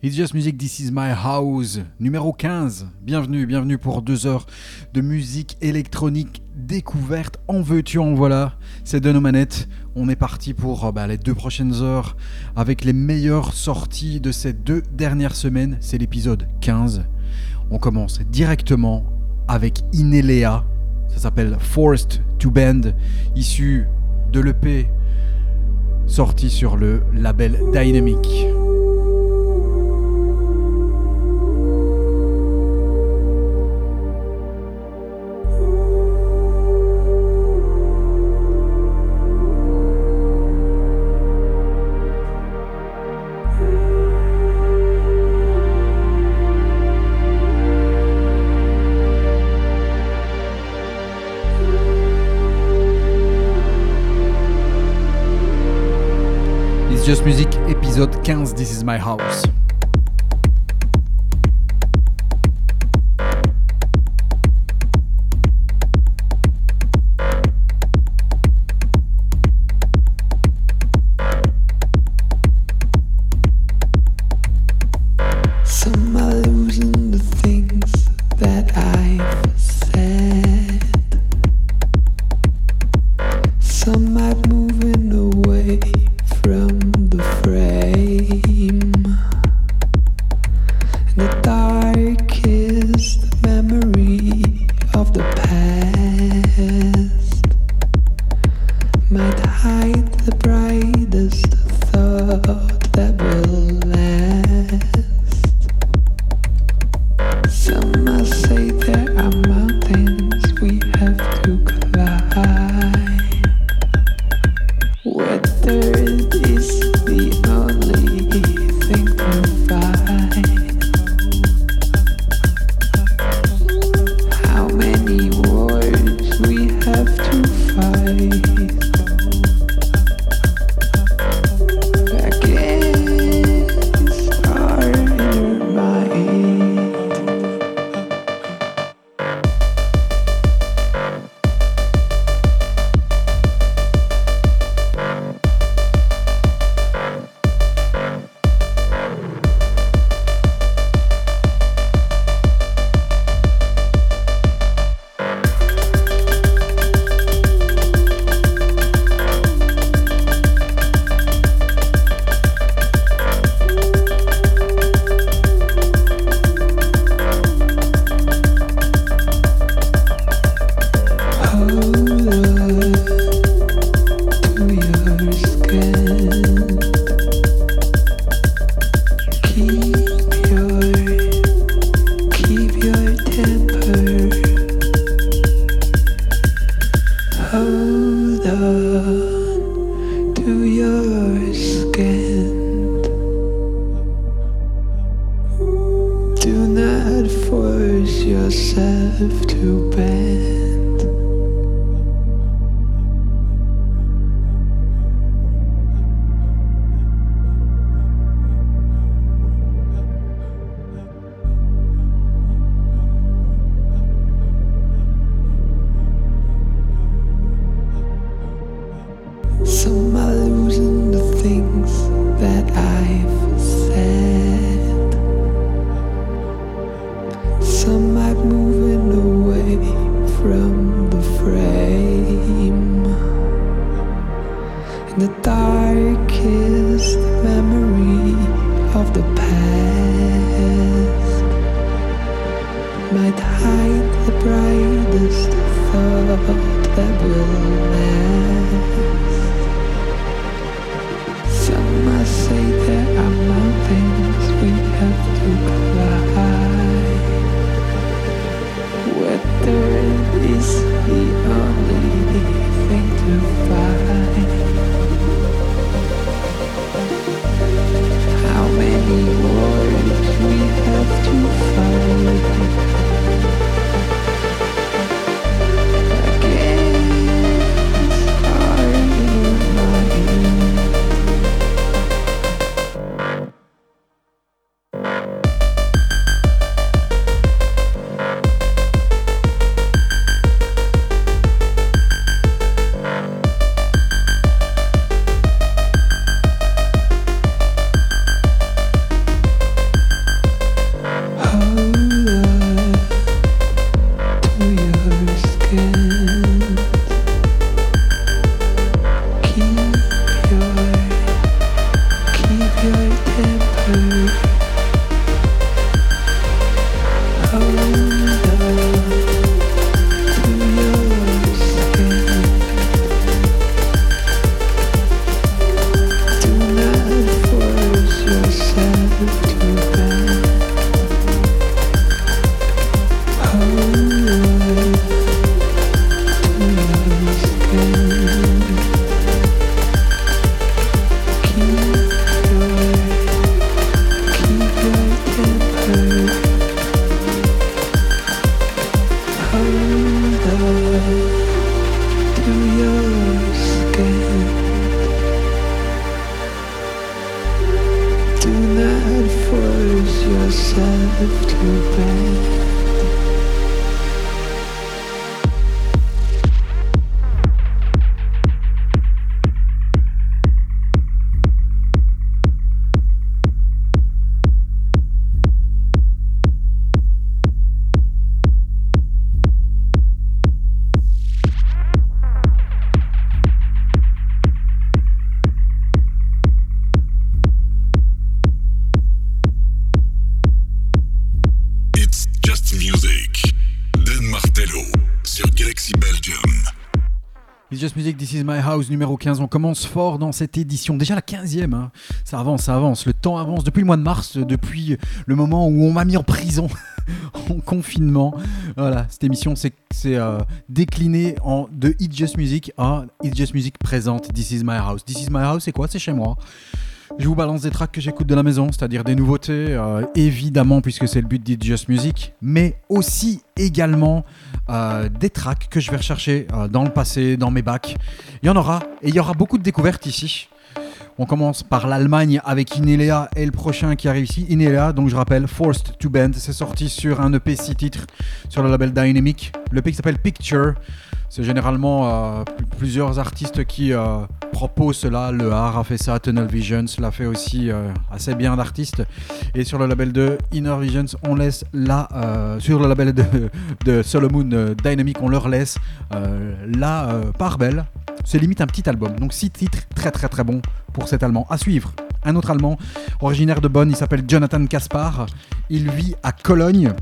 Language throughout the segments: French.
It's Just Music, This Is My House, numéro 15. Bienvenue, bienvenue pour deux heures de musique électronique découverte. En veux-tu, en voilà. C'est de nos manettes. On est parti pour bah, les deux prochaines heures avec les meilleures sorties de ces deux dernières semaines. C'est l'épisode 15. On commence directement avec Inelea. Ça s'appelle Forced to Bend, issu de l'EP sorti sur le label Dynamic. Just Music, épisode 15, This is my house. Yourself to bend. Numéro 15. On commence fort dans cette édition. Déjà la 15e. hein. Ça avance, ça avance. Le temps avance depuis le mois de mars, depuis le moment où on m'a mis en prison, en confinement. Voilà, cette émission c'est euh, décliné en, de It's Just Music à It's Just Music présente This Is My House. This Is My House, c'est quoi? C'est chez moi. Je vous balance des tracks que j'écoute de la maison, c'est-à-dire des nouveautés, euh, évidemment, puisque c'est le but d'It's Just Music, mais aussi également euh, des tracks que je vais rechercher euh, dans le passé, dans mes bacs. Il y en aura, et il y aura beaucoup de découvertes ici. On commence par l'Allemagne avec Inelea et le prochain qui arrive ici, Inelea, donc je rappelle, Forced to Bend, c'est sorti sur un EP 6 titres sur le label Dynamic. Le EP qui s'appelle Picture, c'est généralement euh, pl- plusieurs artistes qui euh, proposent cela. Le Har a fait ça, Tunnel Visions l'a fait aussi euh, assez bien d'artistes. Et sur le label de Inner Visions, on laisse la. euh, sur le label de, Solomon Dynamic, on leur laisse la part belle. C'est limite un petit album. Donc six titres très très très bons pour cet allemand. À suivre. Un autre allemand, originaire de Bonn, il s'appelle Jonathan Kaspar. Il vit à Cologne.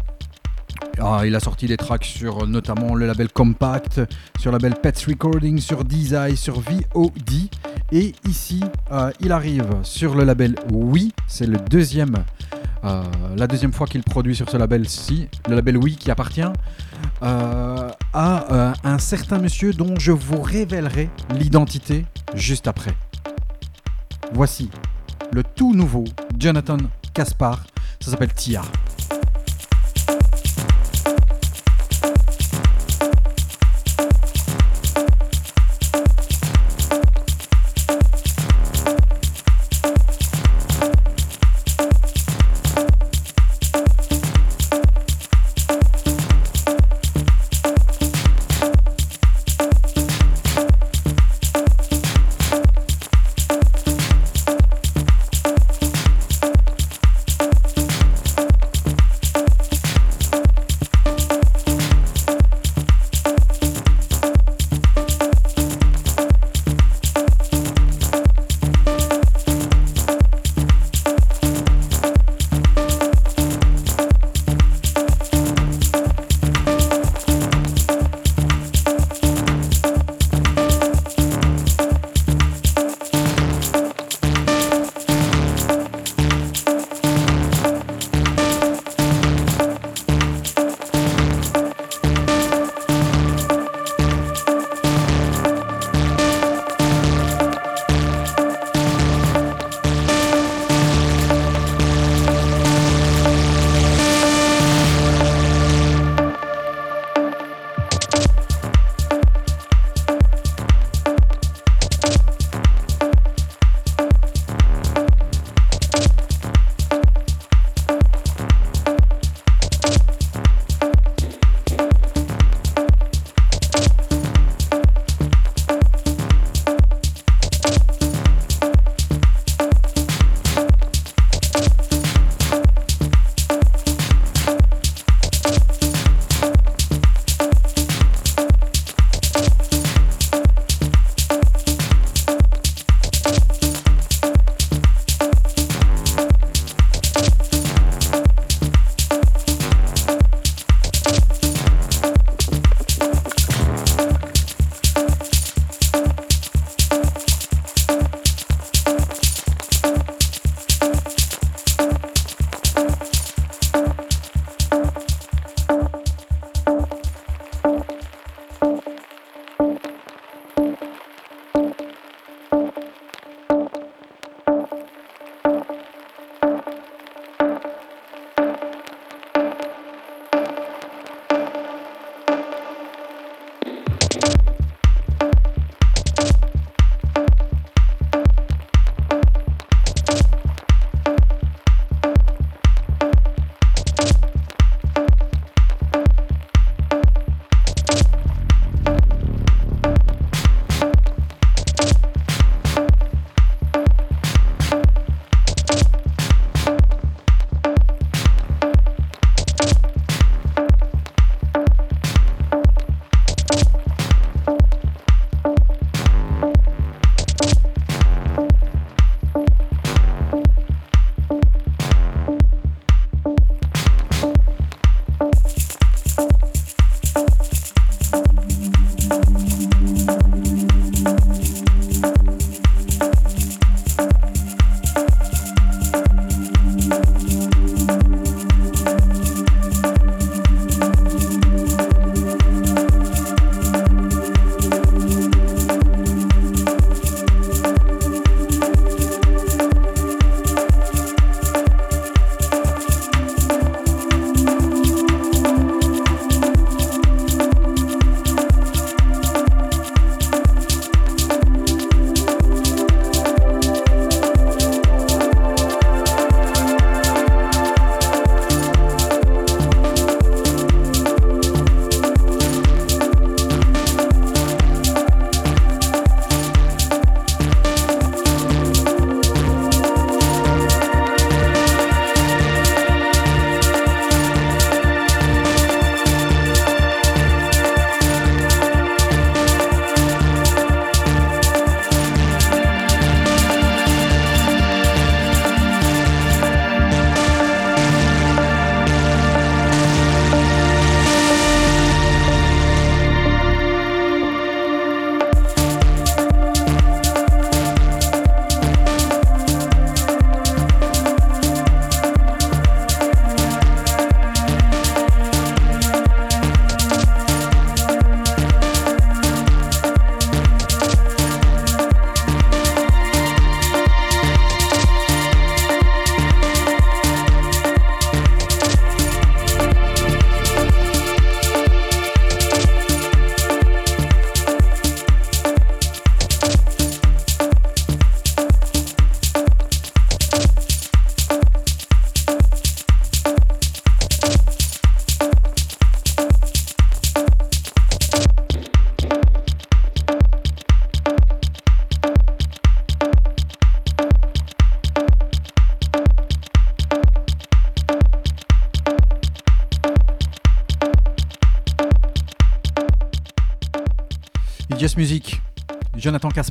Ah, il a sorti des tracks sur euh, notamment le label Compact, sur le label Pets Recording, sur Desire, sur VOD. Et ici, euh, il arrive sur le label Oui, c'est euh, la deuxième fois qu'il produit sur ce label-ci, le label Oui qui appartient à un certain monsieur dont je vous révélerai l'identité juste après. Voici le tout nouveau Jonathan Kaspar, ça s'appelle Tia.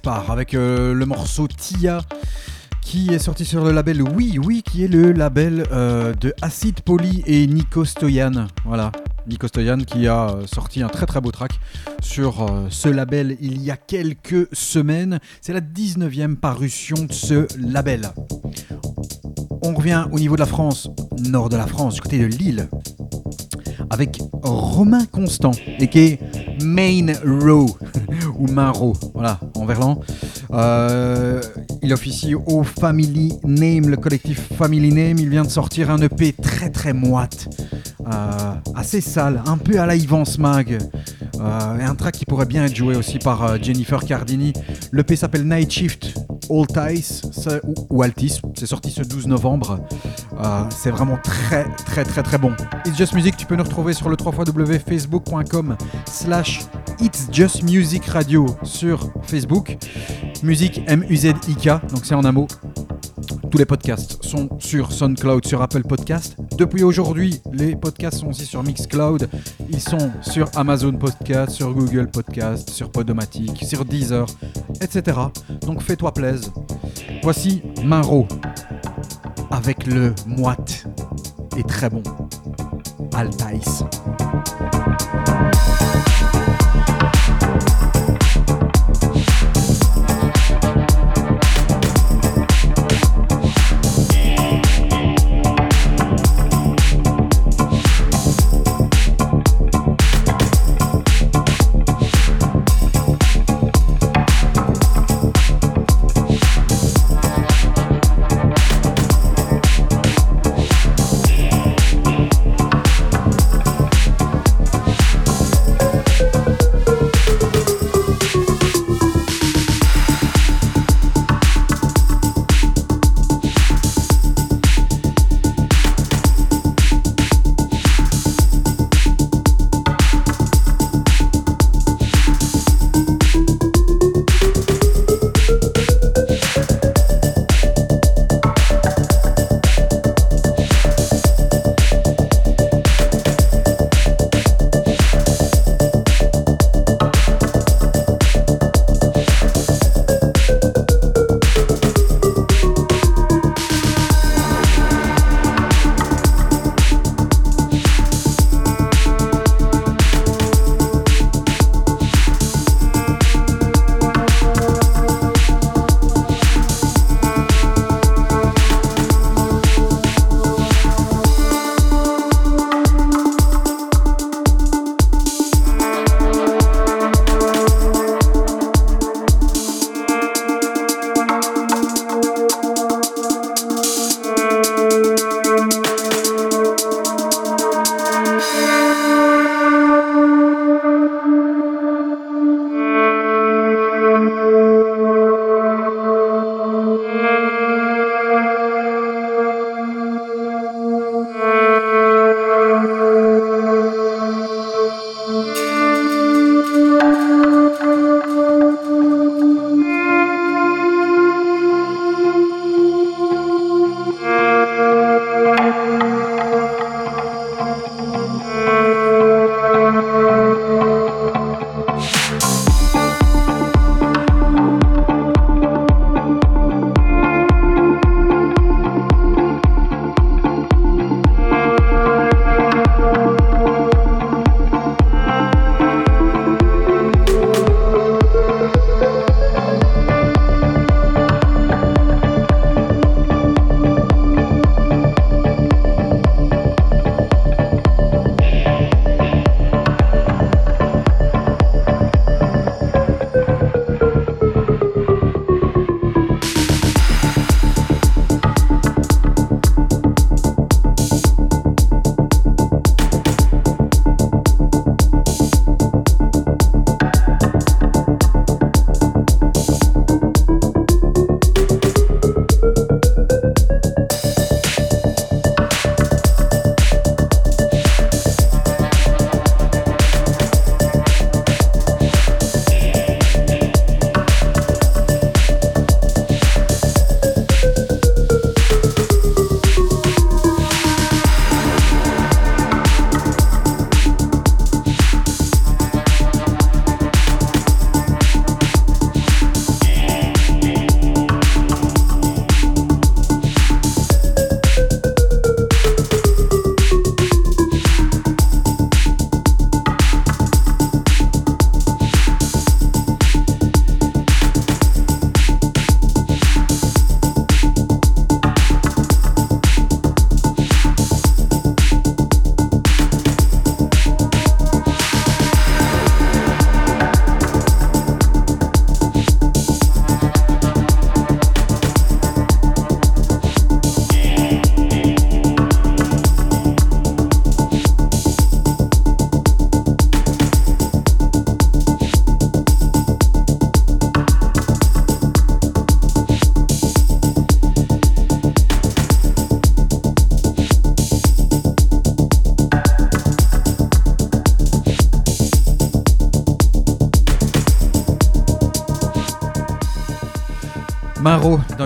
Avec euh, le morceau Tia qui est sorti sur le label Oui Oui qui est le label euh, de Acid Poly et Nico Stoyan. Voilà, Nico Stoyan qui a euh, sorti un très très beau track sur ce label il y a quelques semaines. C'est la 19e parution de ce label. On revient au niveau de la France, nord de la France, du côté de Lille, avec Romain Constant, et qui est Main Row, ou Main Row, Euh, il officie au Family Name, le collectif Family Name. Il vient de sortir un EP très très moite, euh, assez sale, un peu à la Yvan Smag. Euh, et un track qui pourrait bien être joué aussi par Jennifer Cardini. L'EP s'appelle Night Shift ça- ou, ou Altis. C'est sorti ce 12 novembre. Euh, c'est vraiment très très très très bon. It's Just Music, tu peux nous retrouver sur le 3 facebook.com slash It's Just Music Radio sur Facebook. Musique M-U-Z-I-K, donc c'est en un mot. Tous les podcasts sont sur SoundCloud, sur Apple Podcast. Depuis aujourd'hui, les podcasts sont aussi sur Mixcloud. Ils sont sur Amazon Podcast, sur Google Podcast, sur Podomatic, sur Deezer, etc. Donc fais-toi plaisir. Voici Minro avec le moite et très bon Altaïs.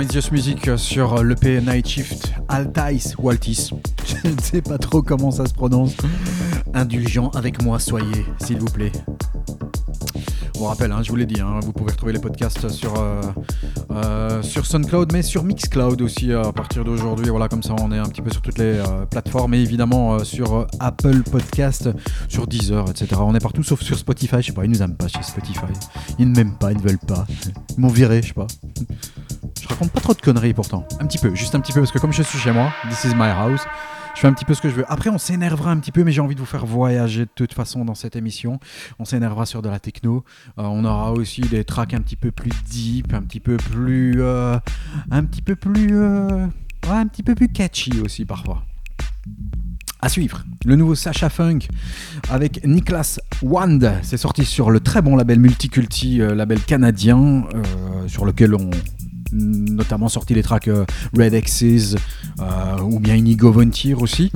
Dans Music euh, sur l'EP Night Shift Altis ou Altis. Je ne sais pas trop comment ça se prononce. Indulgent avec moi, soyez, s'il vous plaît. Vous rappelle, hein, je vous l'ai dit, hein, vous pouvez retrouver les podcasts sur, euh, euh, sur SoundCloud, mais sur Mixcloud aussi euh, à partir d'aujourd'hui. Voilà, comme ça, on est un petit peu sur toutes les euh, plateformes et évidemment euh, sur euh, Apple Podcast, sur Deezer, etc. On est partout sauf sur Spotify. Je sais pas, ils nous aiment pas chez Spotify. Ils ne m'aiment pas, ils ne veulent pas. Ils m'ont viré, je sais pas. De conneries pourtant. Un petit peu, juste un petit peu, parce que comme je suis chez moi, this is my house. Je fais un petit peu ce que je veux. Après, on s'énervera un petit peu, mais j'ai envie de vous faire voyager de toute façon dans cette émission. On s'énervera sur de la techno. Euh, on aura aussi des tracks un petit peu plus deep, un petit peu plus, euh, un petit peu plus, euh, un petit peu plus catchy aussi parfois. À suivre, le nouveau Sacha Funk avec Niklas Wand. C'est sorti sur le très bon label Multiculti, label canadien, sur lequel on notamment sorti les tracks euh, Red X's euh, ou bien Inigo Vontier aussi.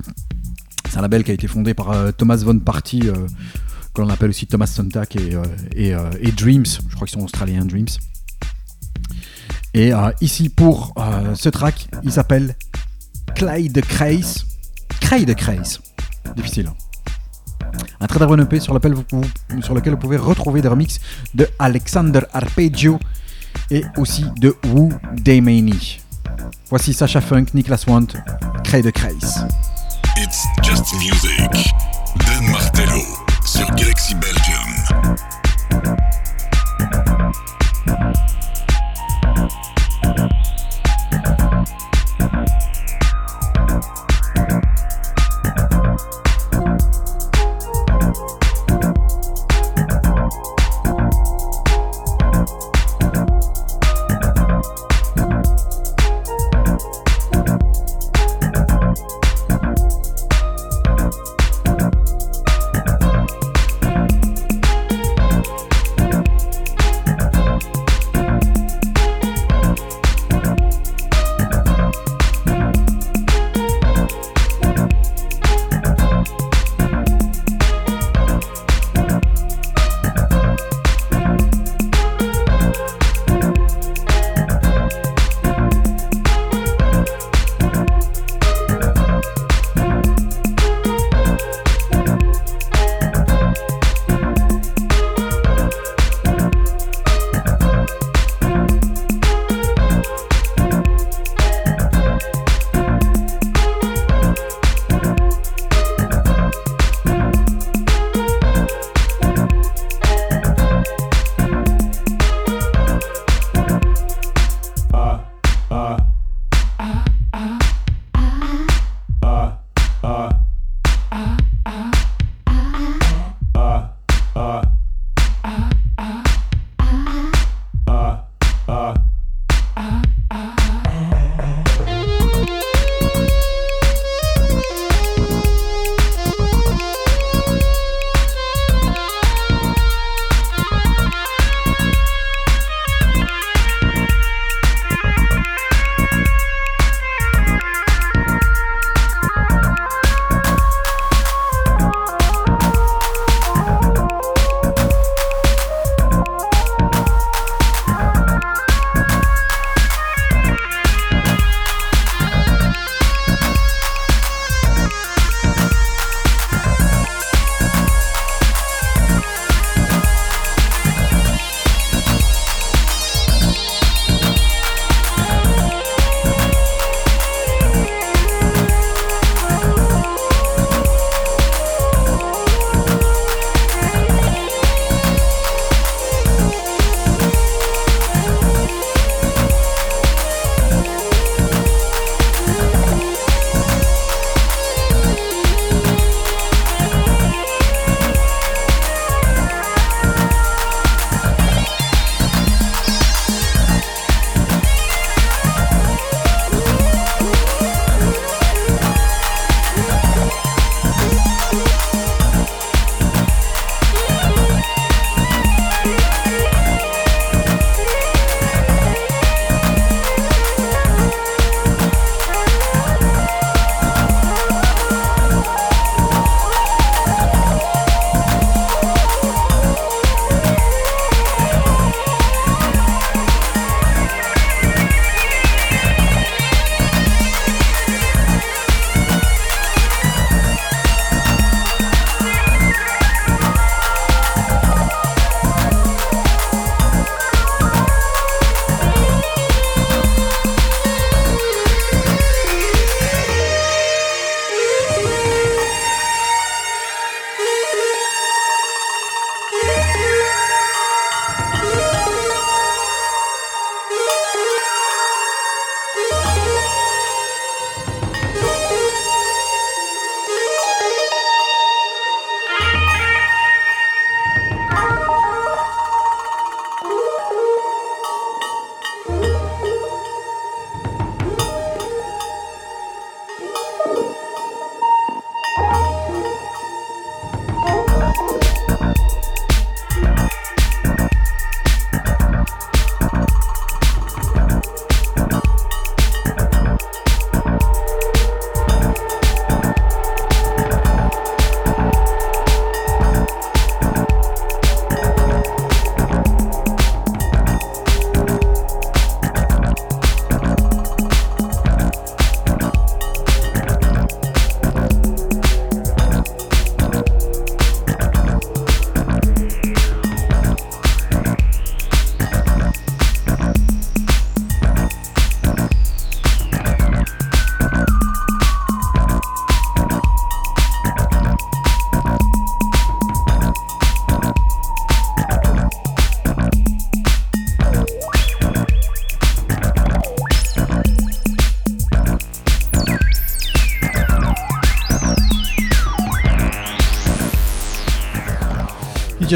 C'est un label qui a été fondé par euh, Thomas Von Party, que l'on appelle aussi Thomas Sontag et, Dreams. Je crois qu'ils sont australiens, Dreams. Et ici pour ce track, il s'appelle Clyde Craze. Clyde Craze. Difficile. hein. Un très bon EP sur sur lequel vous pouvez retrouver des remixes de Alexander Arpeggio et aussi de Wu Daymani. Voici Sacha Funk, Niklas Want, Clyde Craze. It's just music. Dan Martello sur Galaxy Belgium. Thank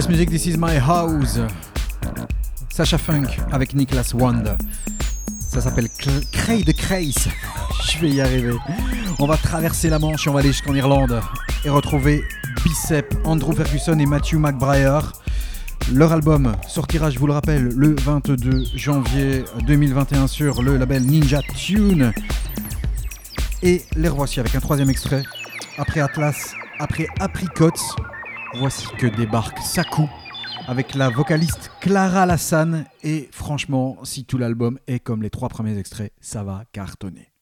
Music, This Is My House. Sacha Funk avec Niklas Wand. Ça s'appelle Cray de Crace. Je vais y arriver. On va traverser la Manche on va aller jusqu'en Irlande et retrouver Bicep, Andrew Ferguson et Matthew McBrayer. Leur album sortira, je vous le rappelle, le 22 janvier 2021 sur le label Ninja Tune. Et les revoici avec un troisième extrait. Après Atlas, après Apricots, voici que débarque Saku avec la vocaliste Clara Lassan. Et franchement, si tout l'album est comme les trois premiers extraits, ça va cartonner.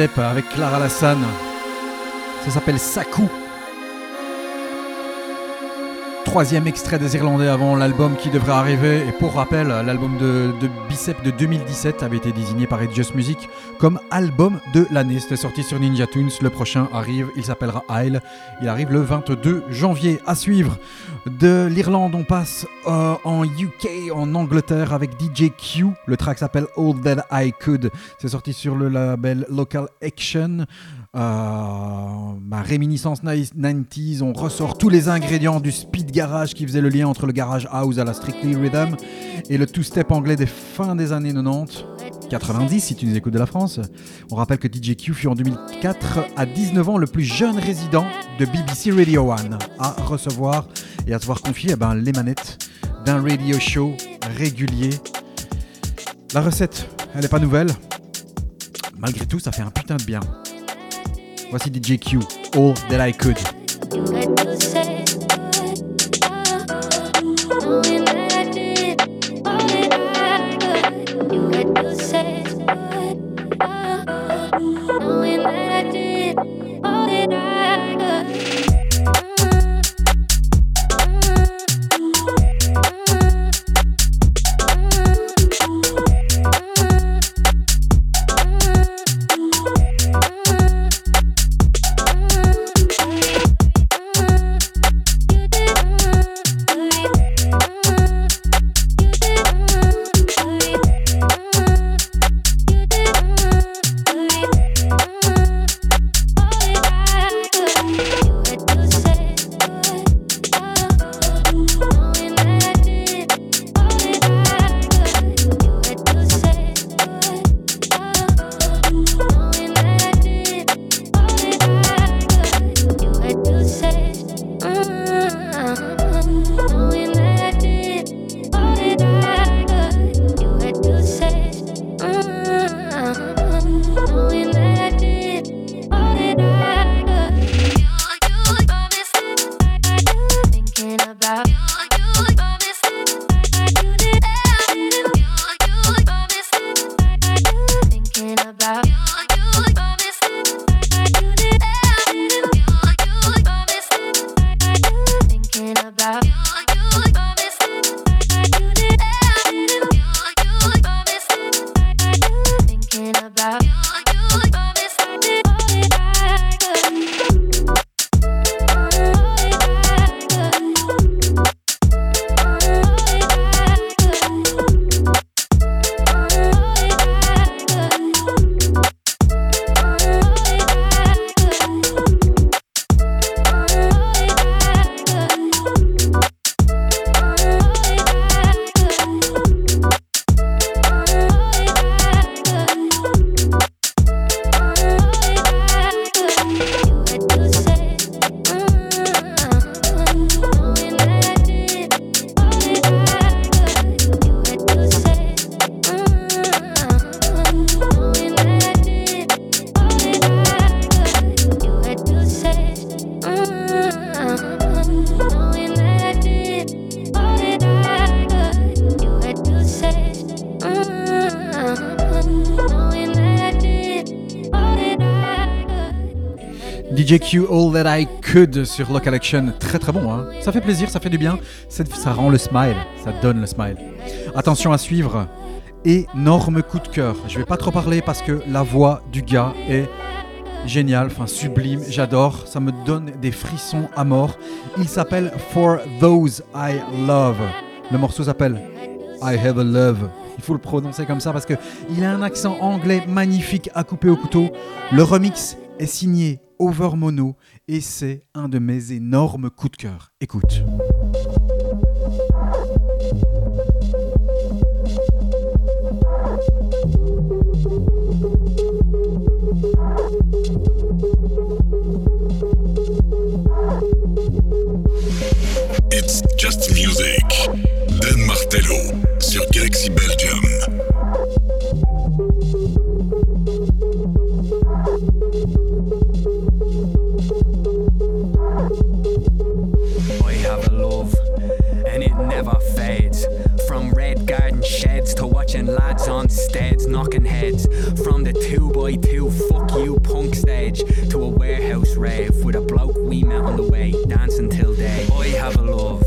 Avec Clara Lassane. Ça s'appelle Saku. Troisième extrait des Irlandais avant l'album qui devrait arriver. Et pour rappel, l'album de, Bicep de 2017 avait été désigné par Just Music comme album de l'année. C'était sorti sur Ninja Tunes. Le prochain arrive, il s'appellera Isle. Il arrive le 22 janvier. À suivre, de l'Irlande, on passe euh, en UK, en Angleterre avec DJ Q. Le track s'appelle All That I Could. C'est sorti sur le label Local Action. Euh, ma réminiscence 90s, on ressort tous les ingrédients du speed garage qui faisait le lien entre le garage house à la strictly rhythm et le two-step anglais des fins des années 90. 90 si tu nous écoutes de la France. On rappelle que DJ Q fut en 2004 à 19 ans le plus jeune résident de BBC Radio 1 à recevoir et à se voir confier eh ben, les manettes d'un radio show régulier. La recette, elle n'est pas nouvelle. Malgré tout, ça fait un putain de bien. Voici DJ Q, All That I Could. Could sur Local Action. Très très bon, hein ça fait plaisir, ça fait du bien, ça rend le smile, ça donne le smile. Attention à suivre, énorme coup de cœur. Je vais pas trop parler parce que la voix du gars est géniale, enfin sublime, j'adore, ça me donne des frissons à mort. Il s'appelle For Those I Love. Le morceau s'appelle I Have a Love. Il faut le prononcer comme ça parce que il a un accent anglais magnifique à couper au couteau. Le remix est signé Over Mono et c'est un de mes énormes coups de cœur. Écoute. Stage to a warehouse rave with a bloke we met on the way dancing till day. I have a love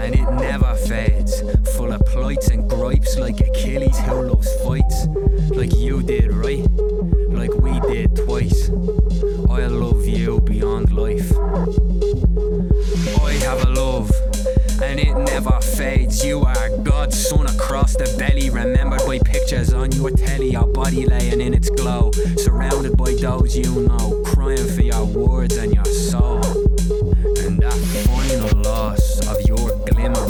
and it never fades. Full of plights and gripes like Achilles who loves fights. Like you did, right? Like we did twice. I love you beyond life. I have a love. And it never fades. You are Son across the belly. Remembered by pictures on your telly, your body laying in its glow. Surrounded by those you know, crying for your words and your soul. And that final loss of your glimmer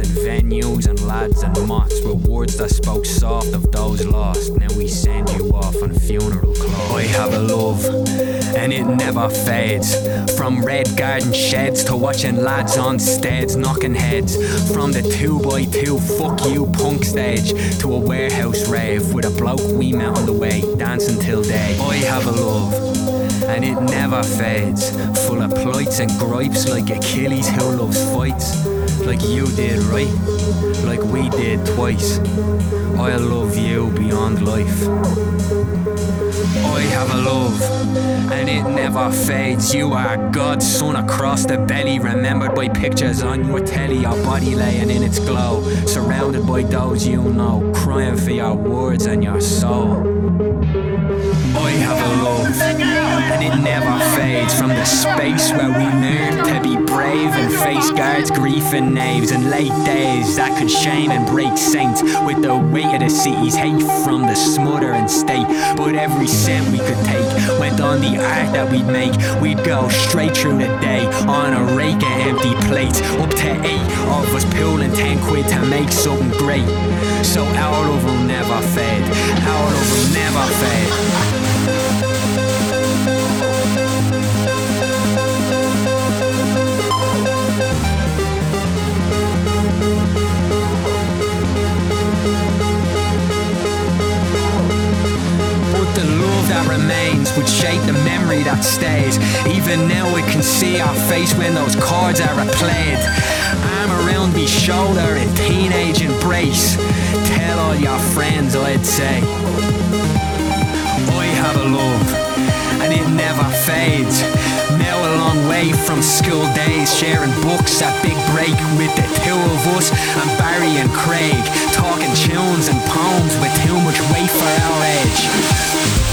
and venues and lads and moths with words that spoke soft of those lost. Now we send you off on funeral clothes. I have a love, and it never fades. From red garden sheds to watching lads on steads knocking heads. From the 2x2 fuck you punk stage to a warehouse rave with a bloke we met on the way dancing till day. I have a love and it never fades. Full of plights and gripes like Achilles who loves fights. Like you did, right? Like we did twice. I love you beyond life. I have a love, and it never fades. You are God's son across the belly, remembered by pictures on your telly, your body laying in its glow, surrounded by those you know, crying for your words and your soul. It never fades from the space where we learn to be brave and face guards, grief and knaves, and late days that could shame and break saints with the weight of the city's hate from the smother and state. But every cent we could take went on the art that we'd make. We'd go straight through the day on a rake of empty plates, up to eight of us pulling ten quid to make something great. So our love will never fade, our love will never fade. Remains would shape the memory that stays. Even now we can see our face when those chords are replayed. Arm around me shoulder in teenage embrace. Tell all your friends I'd say. I have a love, and it never fades. Now a long way from school days, sharing books at Big Break with the two of us and Barry and Craig, talking tunes and poems with too much weight for our age.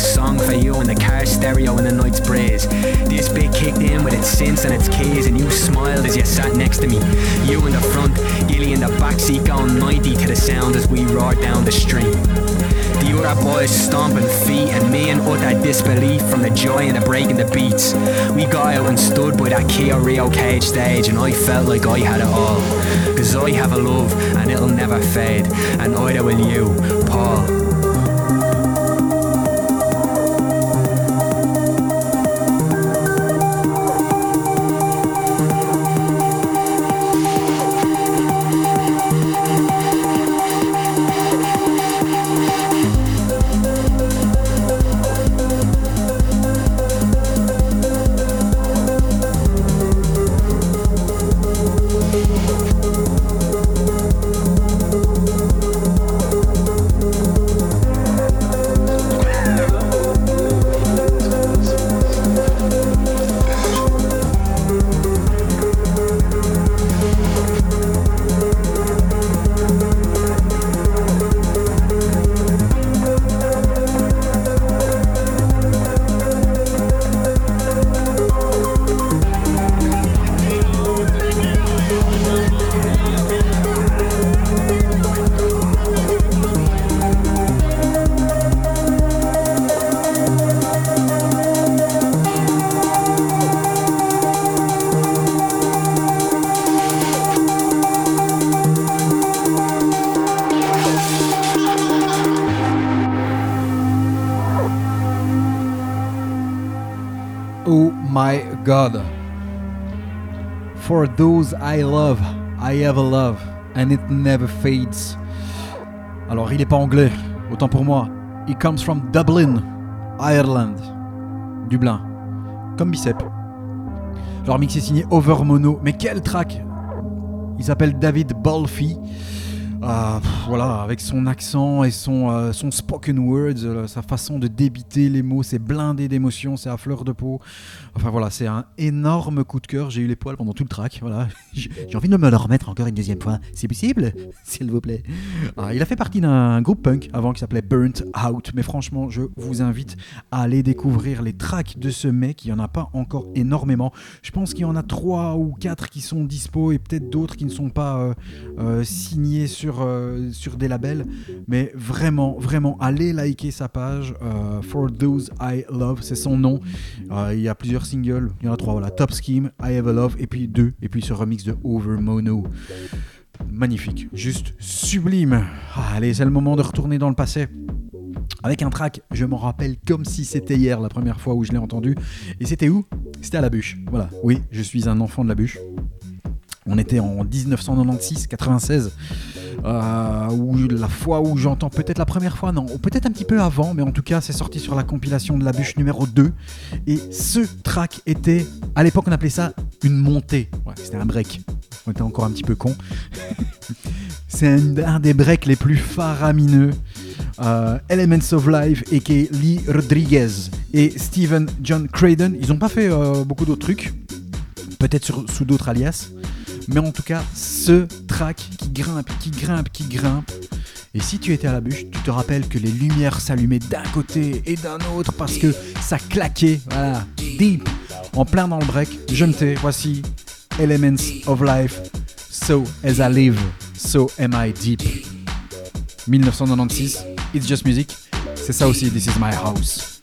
This song for you in the car stereo in the night's breeze. This bit kicked in with its synths and its keys, and you smiled as you sat next to me. You in the front, Gilly in the backseat, going 90 to the sound as we roared down the street. The other boys stomping feet, and me in utter disbelief from the joy and the breaking the beats. We got out and stood by that Kia Rio cage stage, and I felt like I had it all. Cause I have a love, and it'll never fade, and either will you, Paul. Those I love, I love, and it never fades. Alors, il est pas anglais, autant pour moi. He comes from Dublin, Ireland. Dublin. Comme Bicep. Leur mix est signé Over Mono. Mais quel track Il s'appelle David Balfi. Ah, voilà, avec son accent et son, euh, spoken words, euh, sa façon de débiter les mots, c'est blindé d'émotions, c'est à fleur de peau. Enfin voilà, c'est un énorme coup de cœur. J'ai eu les poils pendant tout le track. Voilà, j'ai envie de me le remettre encore une deuxième fois. C'est possible, s'il vous plaît. Ah, il a fait partie d'un groupe punk avant qui s'appelait Burnt Out. Mais franchement, je vous invite à aller découvrir les tracks de ce mec. Il n'y en a pas encore énormément. Je pense qu'il y en a trois ou quatre qui sont dispo et peut-être d'autres qui ne sont pas euh, euh, signés sur, euh, sur des labels. Mais vraiment, vraiment, allez liker sa page. For Those I Love, c'est son nom. Il y a plusieurs singles. Il y en a trois. Voilà, Top Scheme, I Have a Love, et puis deux. Et puis ce remix de Over Mono. Magnifique, juste sublime. Ah, allez, c'est le moment de retourner dans le passé. Avec un track, je m'en rappelle comme si c'était hier la première fois où je l'ai entendu. Et c'était où? C'était à la bûche. Voilà, oui, je suis un enfant de la bûche. On était en 1996, 96, euh, la fois où j'entends peut-être la première fois, non, peut-être un petit peu avant, mais en tout cas c'est sorti sur la compilation de la bûche numéro 2. Et ce track était, à l'époque on appelait ça une montée. C'était un break. On était encore un petit peu con. c'est un, des breaks les plus faramineux. Euh, Elements of Life et qui Lee Rodriguez et Stephen John Craden. Ils n'ont pas fait euh, beaucoup d'autres trucs, peut-être sous d'autres alias, mais en tout cas, ce track qui grimpe, qui grimpe, qui grimpe. Et si tu étais à la bûche, tu te rappelles que les lumières s'allumaient d'un côté et d'un autre parce que ça claquait, voilà, deep, en plein dans le break. Je ne t'ai, voici Elements of Life. So as I live, so am I deep. 1996, It's Just Music. C'est ça aussi, This is my house.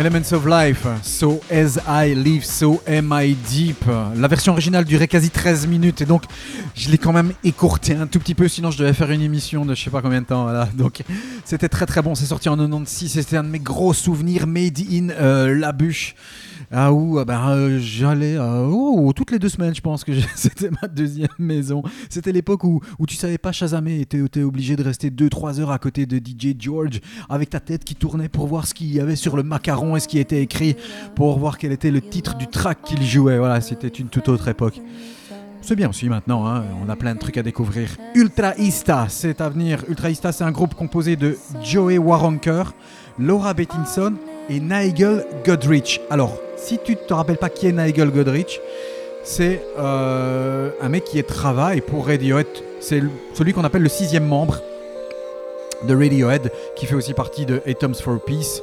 Elements of Life, So As I Live, So Am I Deep. La version originale durait quasi 13 minutes et donc je l'ai quand même écourté un tout petit peu, sinon je devais faire une émission de je sais pas combien de temps. Donc c'était très très bon, c'est sorti en 96, c'était un de mes gros souvenirs made in euh, la bûche. Ah où ah ben, euh, j'allais euh, oh, toutes les deux semaines, je pense que c'était ma deuxième maison. C'était l'époque où, où tu savais pas chasamer et tu étais obligé de rester 2-3 heures à côté de DJ George avec ta tête qui tournait pour voir ce qu'il y avait sur le macaron et ce qui était écrit pour voir quel était le titre du track qu'il jouait. Voilà, c'était une toute autre époque. C'est bien aussi maintenant, hein, on a plein de trucs à découvrir. Ultraista, c'est à venir. Ultraista, c'est un groupe composé de Joey Waronker, Laura Bettinson et Nigel Godrich. Alors, si tu te rappelles pas qui est Nigel Godrich, c'est euh, un mec qui travaille pour Radiohead. C'est celui qu'on appelle le sixième membre de Radiohead, qui fait aussi partie de Atoms for Peace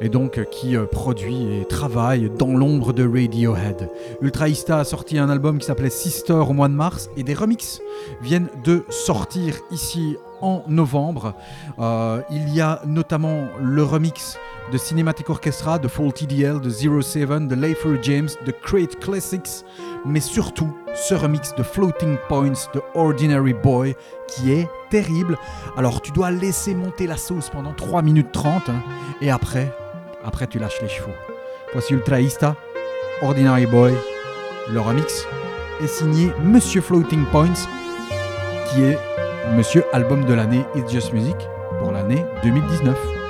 et donc euh, qui euh, produit et travaille dans l'ombre de Radiohead. Ultraista a sorti un album qui s'appelait Sister au mois de mars et des remixes viennent de sortir ici en novembre. il y a notamment le remix de Cinematic Orchestra, de Full TDL, de Zero Seven, de Leifer James, de Crate Classics, mais surtout ce remix de Floating Points de Ordinary Boy qui est terrible. Alors tu dois laisser monter la sauce pendant 3 minutes 30 hein, et après, après tu lâches les chevaux. Voici Ultraista, Ordinary Boy, le remix est signé Monsieur Floating Points qui est Monsieur Album de l'année It's Just Music pour l'année 2019.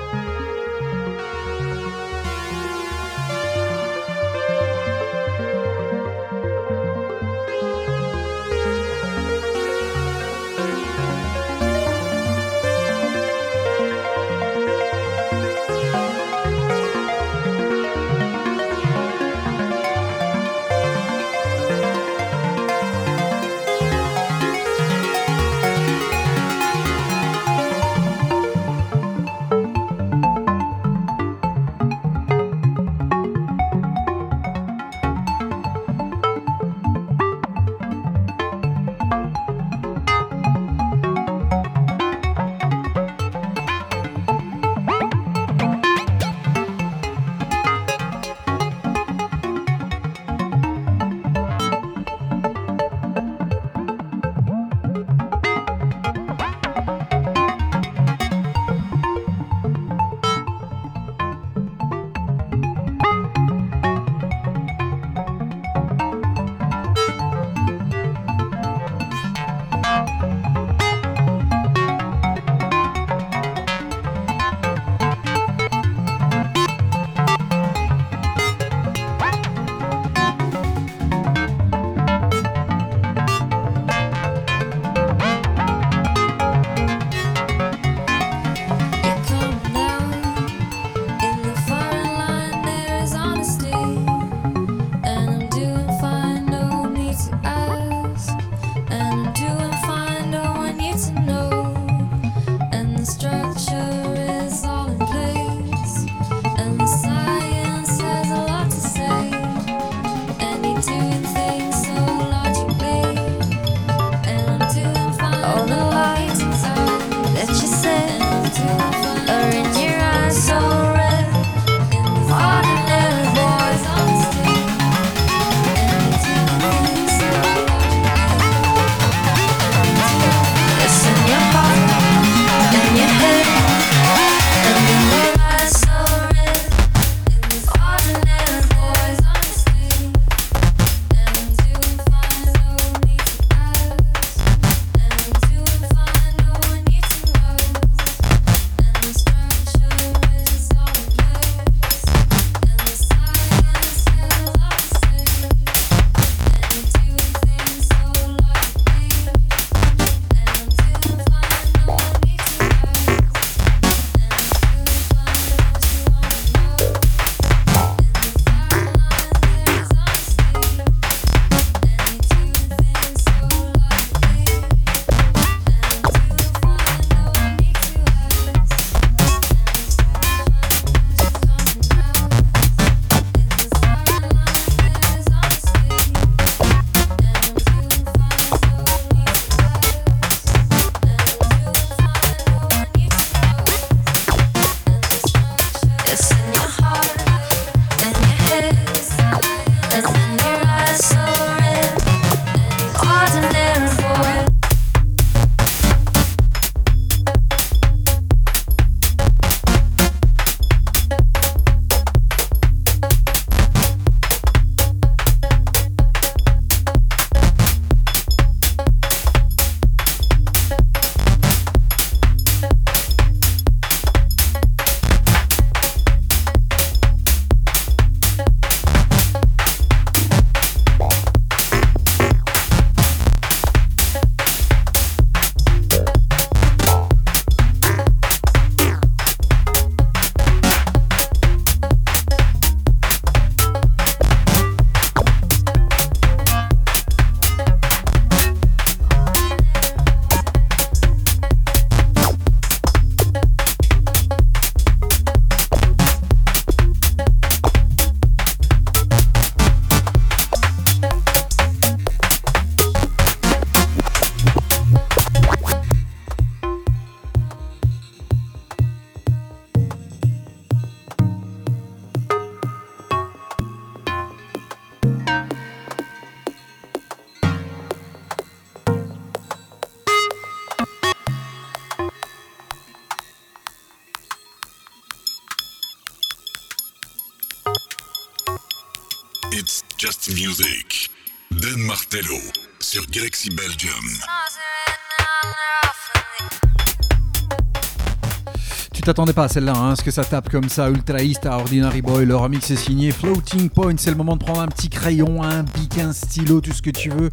T'attendais pas à celle-là, hein, ce que ça tape comme ça, Ultra East à Ordinary Boy, le remix est signé. Floating Point, c'est le moment de prendre un petit crayon, un bic, un stylo, tout ce que tu veux,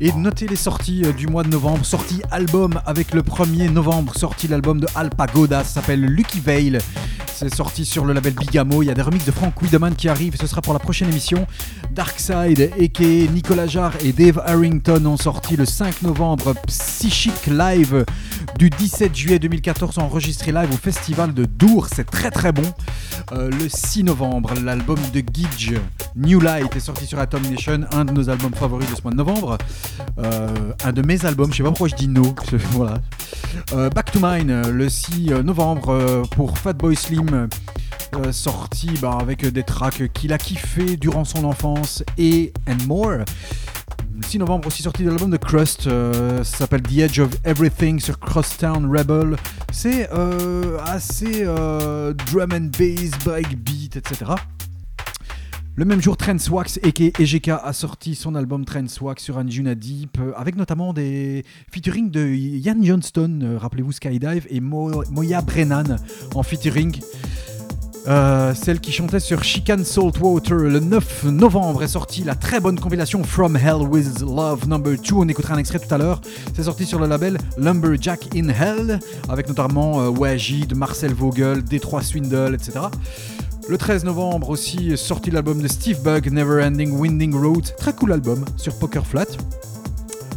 et de noter les sorties euh, du mois de novembre, sortie album avec le 1er novembre, sorti l'album de Alpagoda, ça s'appelle Lucky Veil, c'est sorti sur le label Bigamo, il y a des remixes de Frank Wiedemann qui arrivent, ce sera pour la prochaine émission, Darkside, Eke, Nicolas Jarre et Dave Harrington ont sorti le 5 novembre Psychic Live du 17 juillet 2014 enregistré live au festival de Dour, c'est très très bon. Euh, le 6 novembre, l'album de Gidge, New Light, est sorti sur Atom Nation, un de nos albums favoris de ce mois de novembre. Euh, un de mes albums, je sais pas pourquoi je dis no, voilà. Euh, Back to Mine, le 6 novembre pour Fatboy Slim. Euh, sorti bah, avec des tracks qu'il a kiffé durant son enfance et and more. Le 6 novembre aussi sorti de l'album de Crust, euh, ça s'appelle The Edge of Everything sur Crosstown Rebel. C'est euh, assez drum and bass, breakbeat, etc. Le même jour, Trance Wax et EGK a sorti son album Trance Wax sur Anjuna Deep, euh, avec notamment des featuring de Ian Johnston, euh, rappelez-vous Skydive, et Mo- Moya Brennan en featuring. Euh, celle qui chantait sur Chican Saltwater le 9 novembre est sortie la très bonne compilation From Hell with Love Number 2. On écoutera un extrait tout à l'heure. C'est sorti sur le label Lumberjack in Hell avec notamment Wajid, Marcel Vogel, Détroit Swindle, etc. Le 13 novembre aussi sorti l'album de Steve Bug Never Ending Winding Road. Très cool album sur Poker Flat.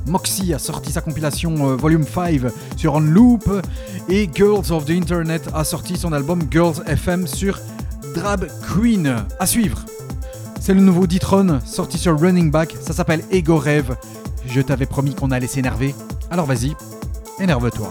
Moxie a sorti sa compilation euh, Volume 5 sur On Loop et Girls of the Internet a sorti son album Girls FM sur Drab Queen. À suivre. C'est le nouveau Ditron sorti sur Running Back, ça s'appelle Ego Rêve. Je t'avais promis qu'on allait s'énerver. Alors vas-y, énerve-toi.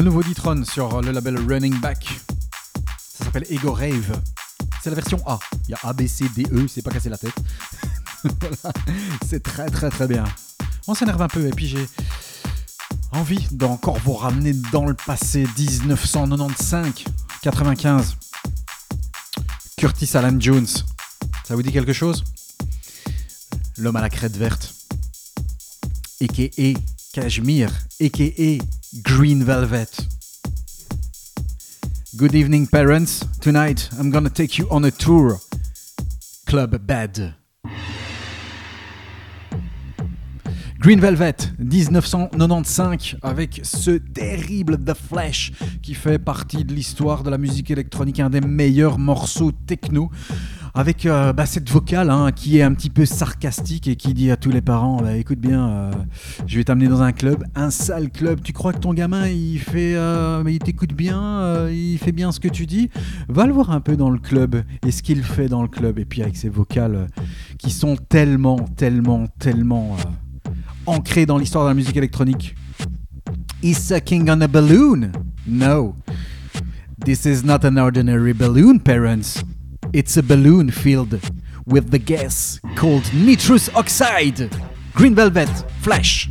Le nouveau Ditron sur le label Running Back. Ça s'appelle Ego Rave. C'est la version A. Il y a A, B, C, D, E, c'est pas cassé la tête. C'est très très très bien. On s'énerve un peu et puis j'ai envie d'encore vous ramener dans le passé 1995, 95. Curtis Alan Jones. Ça vous dit quelque chose? L'homme à la crête verte. A.K.A. Cashmere. A.K.A. Green Velvet. Good evening, parents. Tonight, I'm gonna take you on a tour. Club Bad. Green Velvet, 1995, avec ce terrible The Flash qui fait partie de l'histoire de la musique électronique, un des meilleurs morceaux techno, avec euh, bah, cette vocale hein, qui est un petit peu sarcastique et qui dit à tous les parents bah, écoute bien, euh, je vais t'amener dans un club, un sale club. Tu crois que ton gamin il fait, euh, il t'écoute bien, il fait bien ce que tu dis? Va le voir un peu dans le club et ce qu'il fait dans le club. Et puis avec ces vocales qui sont tellement, tellement, tellement ancrées dans l'histoire de la musique électronique. Is sucking on a balloon? No. This is not an ordinary balloon, parents. It's a balloon filled with the gas called nitrous oxide. Green Velvet, Flash.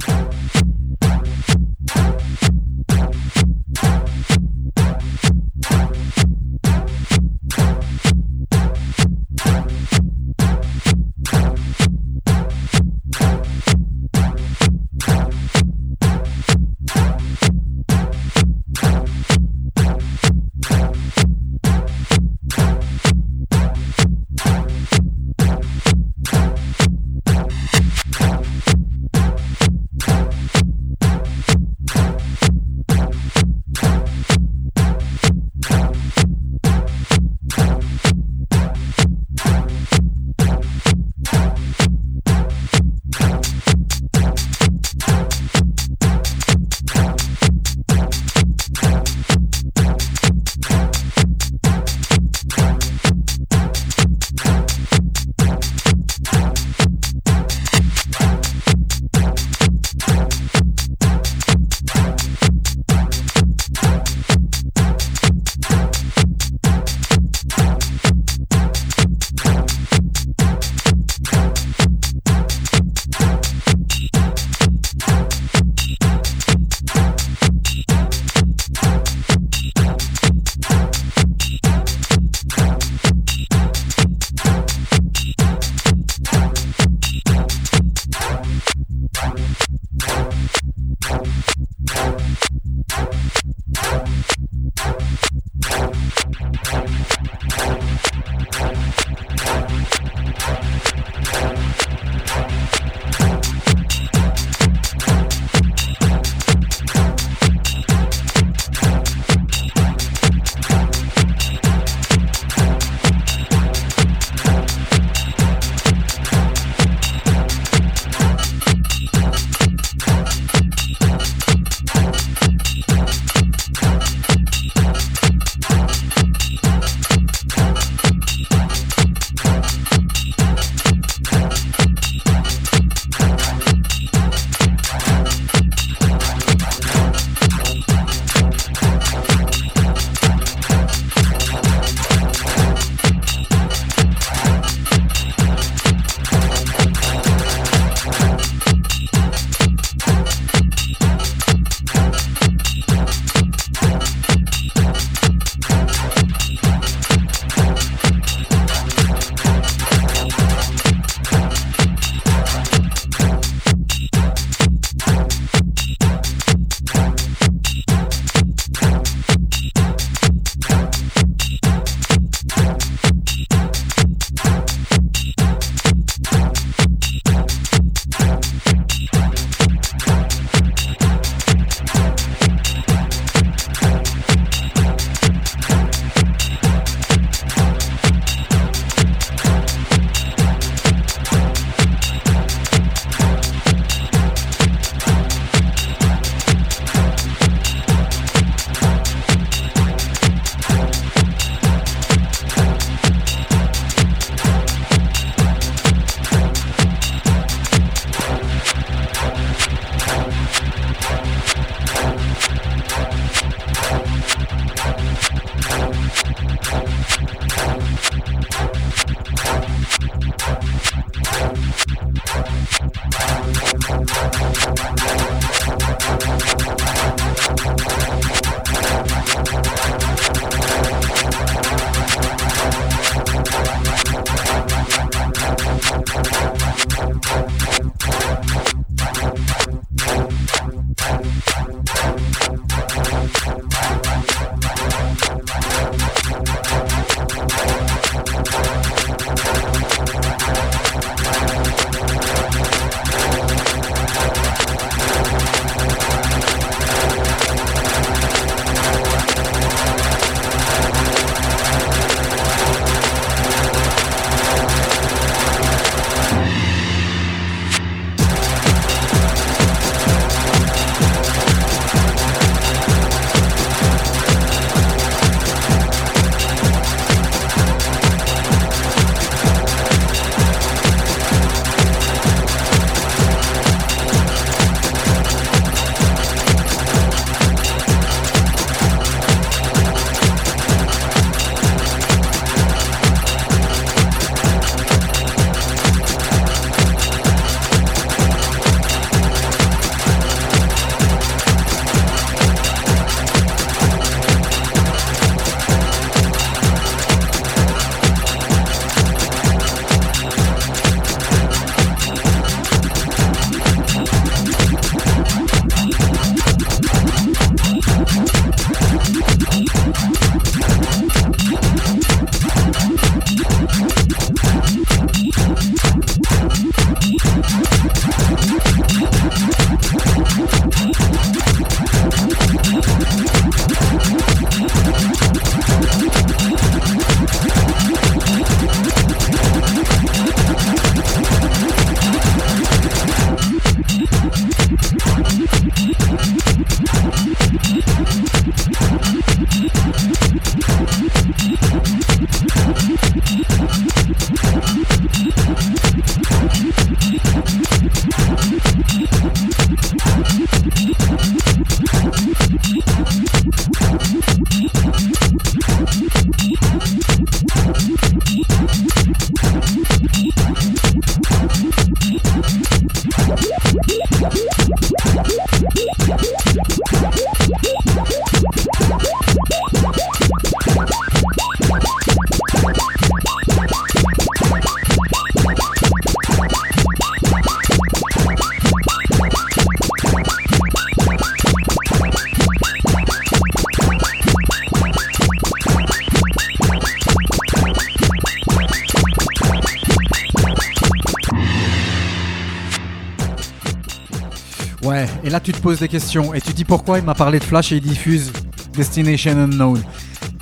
Tu te poses des questions et tu dis pourquoi il m'a parlé de Flash et il diffuse Destination Unknown.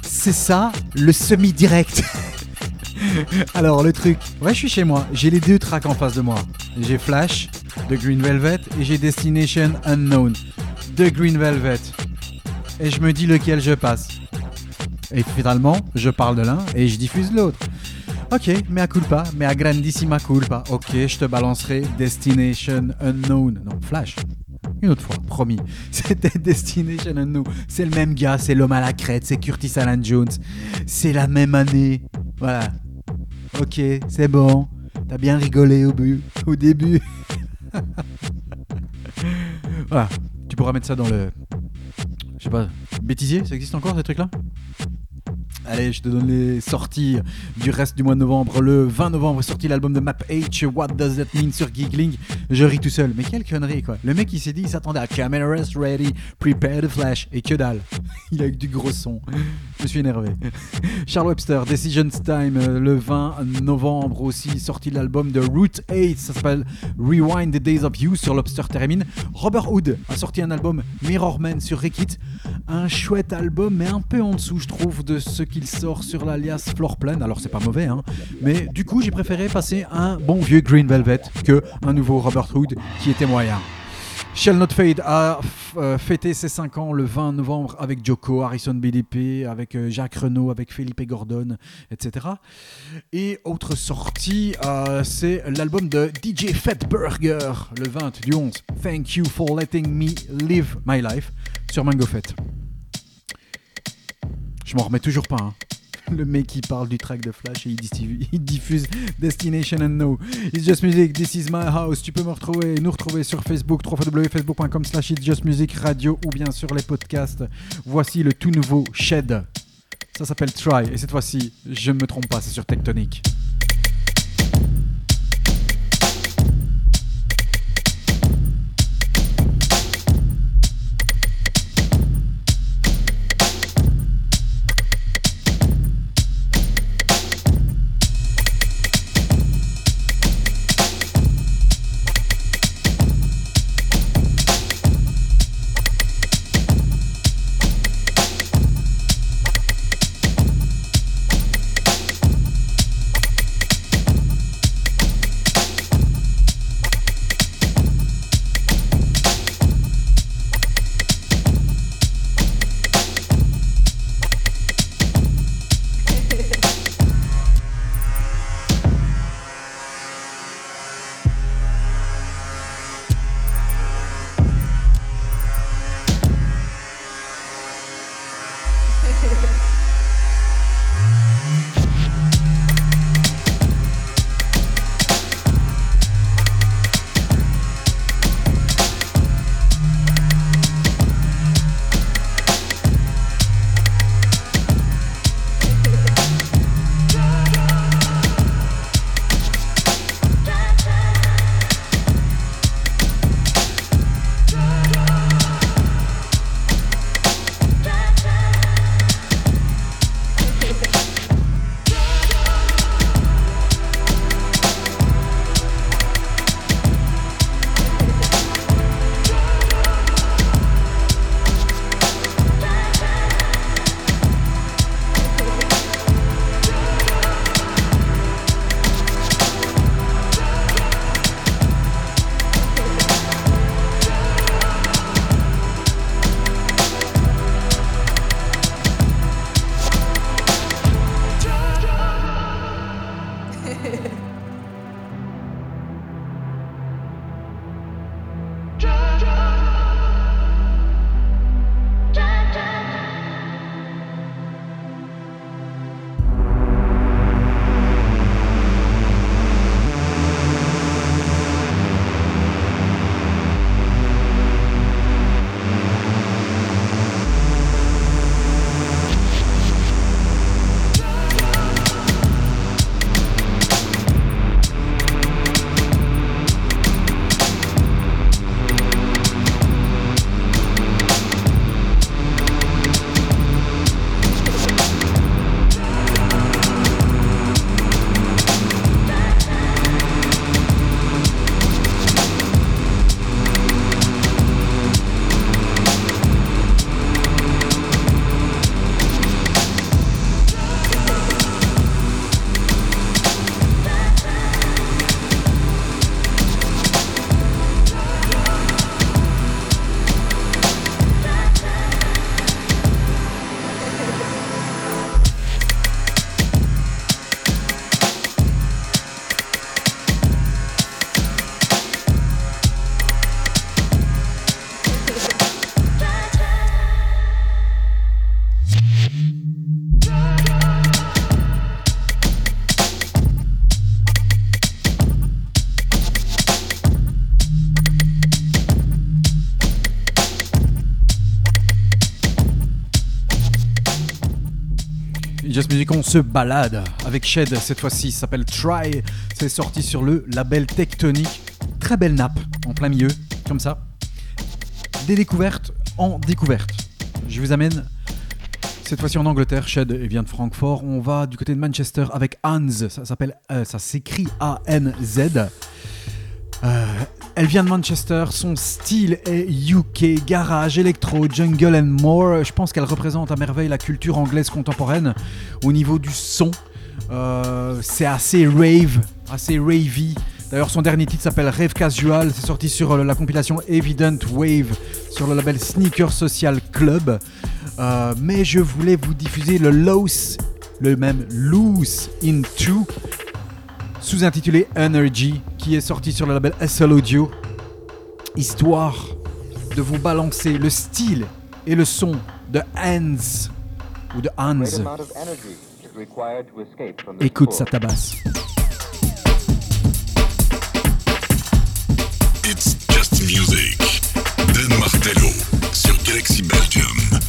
C'est ça, le semi-direct. Alors le truc, ouais je suis chez moi, j'ai les deux tracks en face de moi. J'ai Flash de Green Velvet et j'ai Destination Unknown de Green Velvet. Et je me dis lequel je passe. Et finalement, je parle de l'un et je diffuse l'autre. Ok, mais à culpa, mais à grandissima culpa. Ok, je te balancerai Destination Unknown. Non, Flash. Une autre fois, promis. C'était Destination Unknown. C'est le même gars, c'est l'homme à la crête, c'est Curtis Alan Jones. C'est la même année. Voilà. Ok, c'est bon. T'as bien rigolé au, bu- au début. voilà. Tu pourras mettre ça dans le. Je sais pas. Bêtisier, ça existe encore ces trucs-là? Allez, je te donne les sorties du reste du mois de novembre. Le 20 novembre sorti l'album de Map H, What Does That Mean sur Giggling. Je ris tout seul. Mais quelle connerie quoi. Le mec il s'est dit, il s'attendait à Cameras Ready, Prepare the Flash. Et que dalle. Il a eu du gros son. Je suis énervé. Charles Webster, Decisions Time, euh, le 20 novembre aussi, sorti l'album de Route 8, ça s'appelle Rewind the Days of You sur Lobster Theremin. Robert Hood a sorti un album Mirror Man sur Rekit, un chouette album, mais un peu en dessous, je trouve, de ce qu'il sort sur l'alias Floorplan. Alors c'est pas mauvais, hein, mais du coup j'ai préféré passer un bon vieux Green Velvet que un nouveau Robert Hood qui était moyen. Shall Not Fade a euh, fêté ses 5 ans le 20 novembre avec Joko, Harrison BDP, avec euh, Jacques Renault, avec Felipe Gordon, etc. Et autre sortie, euh, c'est l'album de DJ Fatburger, le 20 du 11. Thank you for letting me live my life sur Mango Fett. Je m'en remets toujours pas. hein. Le mec qui parle du track de Flash et il diffuse, Destination and No. It's Just Music, This is my house. Tu peux me retrouver, nous retrouver sur Facebook, www.facebook.com slash It's Just Music Radio ou bien sur les podcasts. Voici le tout nouveau Shed. Ça s'appelle Try et cette fois-ci, je ne me trompe pas, c'est sur Tectonic. Se balade avec Shed cette fois-ci, s'appelle Try. C'est sorti sur le label Tectonique. Très belle nappe en plein milieu, comme ça. Des découvertes en découverte. Je vous amène cette fois-ci en Angleterre. Shed vient de Francfort. On va du côté de Manchester avec Hans. Ça s'appelle, euh, ça s'écrit A-N-Z. Euh, elle vient de Manchester, son style est UK, garage, électro, jungle and more. Je pense qu'elle représente à merveille la culture anglaise contemporaine au niveau du son. Euh, c'est assez rave, assez ravey. D'ailleurs, son dernier titre s'appelle Rave Casual. C'est sorti sur euh, la compilation Evident Wave sur le label Sneaker Social Club. Euh, mais je voulais vous diffuser le Loose, le même Loose Into, sous-intitulé Energy, qui est sorti sur le label SL Audio, histoire de vous balancer le style et le son de Hans ou de Hans. Écoute ça tabasse. It's just music. Dan Martello sur Galaxy Belgium.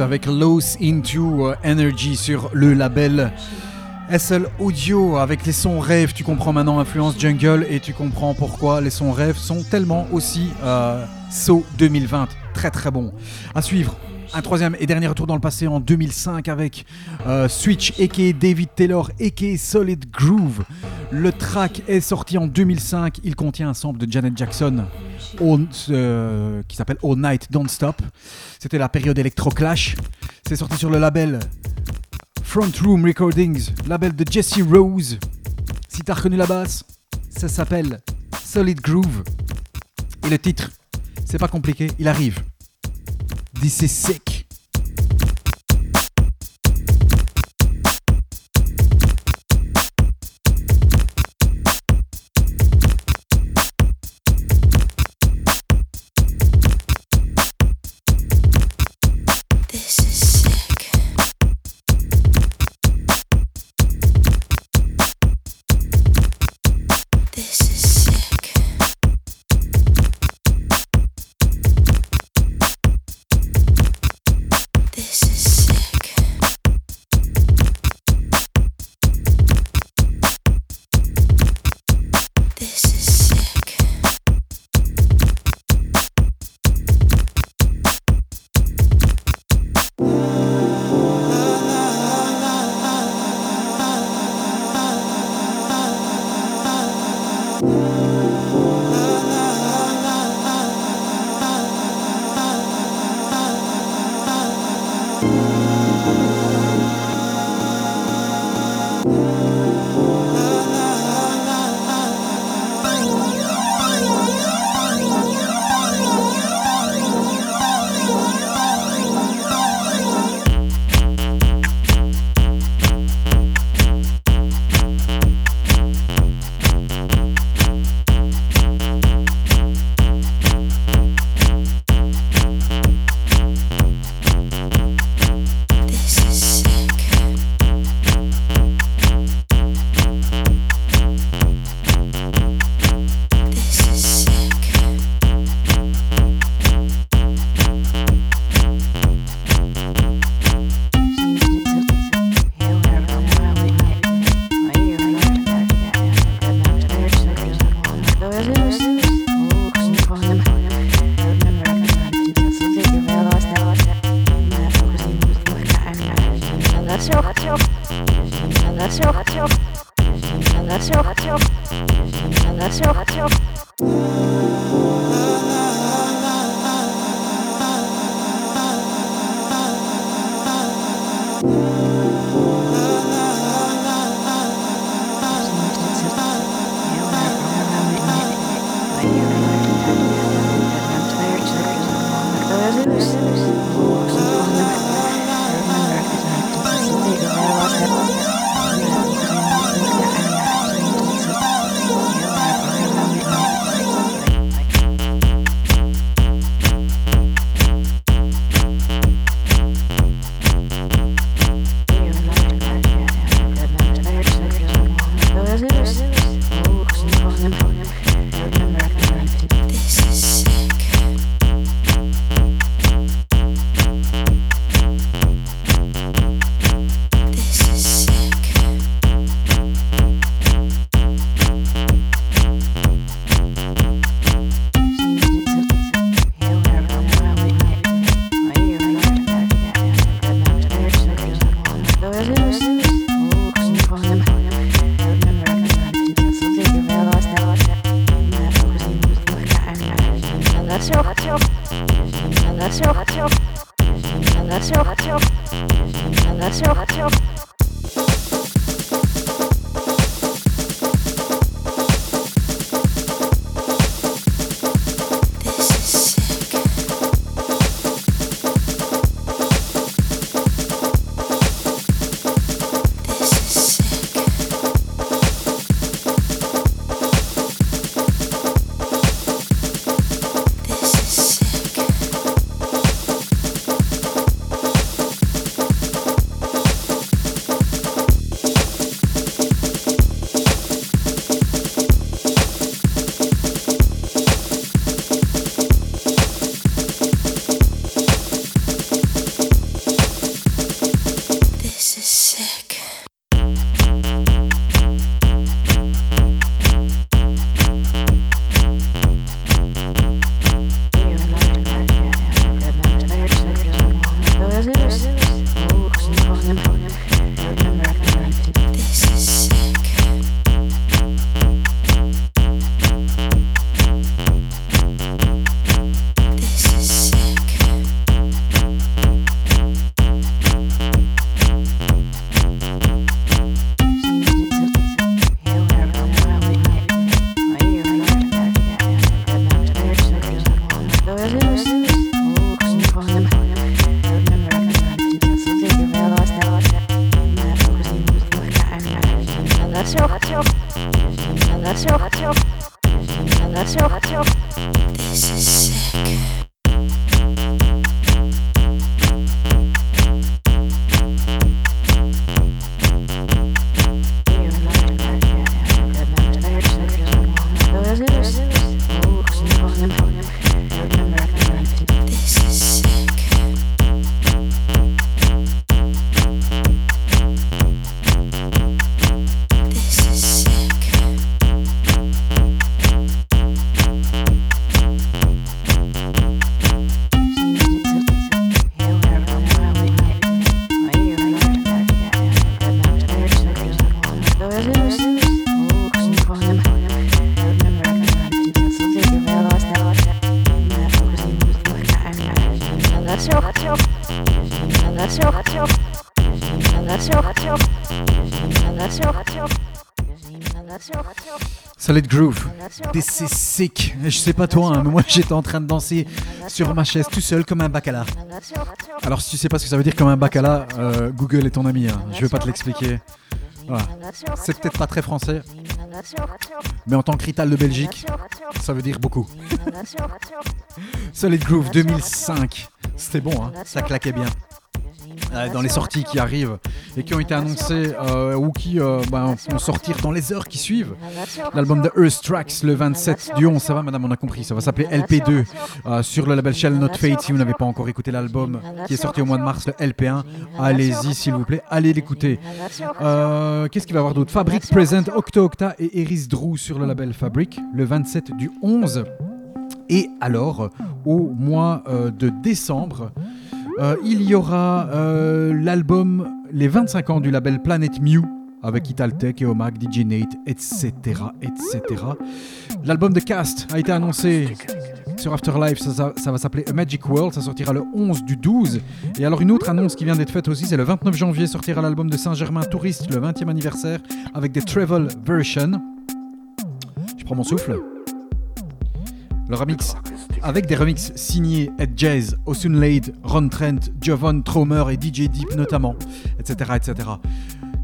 Avec Lost Into Energy sur le label SL Audio avec les sons rêves. Tu comprends maintenant influence jungle et tu comprends pourquoi les sons rêves sont tellement aussi euh, So 2020. Très très bon. À suivre. Un troisième et dernier retour dans le passé en 2005 avec euh, Switch aka David Taylor aka Solid Groove. Le track est sorti en 2005. Il contient un sample de Janet Jackson euh, qui s'appelle All Night Don't Stop. C'était la période Electro Clash. C'est sorti sur le label Front Room Recordings, label de Jesse Rose. Si t'as reconnu la basse, ça s'appelle Solid Groove. Et le titre, c'est pas compliqué, il arrive. This is sick. This is sick. Je sais pas toi, hein, mais moi j'étais en train de danser sur ma chaise tout seul comme un bacala. Alors si tu sais pas ce que ça veut dire comme un bacala, euh, Google est ton ami. hein. Je vais pas te l'expliquer. C'est peut-être pas très français, mais en tant que rital de Belgique, ça veut dire beaucoup. Solid Groove 2005. C'était bon, hein, ça claquait bien. Euh, dans les sorties qui arrivent et qui ont été annoncées euh, ou qui euh, ben, vont sortir dans les heures qui suivent. L'album de Earth Tracks le 27 du 11, ça va madame, on a compris, ça va s'appeler LP2 euh, sur le label Shell Not Fate. Si vous n'avez pas encore écouté l'album qui est sorti au mois de mars, le LP1, allez-y s'il vous plaît, allez l'écouter. Qu'est-ce qu'il va y avoir d'autre? Fabric Present, Octo Octa et Eris Drew sur le label Fabric le 27 du 11. Et alors, au mois de décembre, euh, il y aura euh, l'album Les 25 ans du label Planet Mew avec Italtech et Omag, DJ Nate, etc. etc. L'album de Cast a été annoncé sur Afterlife, ça, ça- ça va s'appeler A Magic World, ça sortira le 11 du 12. Et alors une autre annonce qui vient d'être faite aussi, c'est le 29 janvier sortira l'album de Saint-Germain Touriste, le 20e anniversaire, avec des travel versions. Je prends mon souffle. Le remix avec des remixes signés Ed Jazz, Osun Lade, Ron Trent, Jovan Tromer et DJ Deep notamment, etc. etc.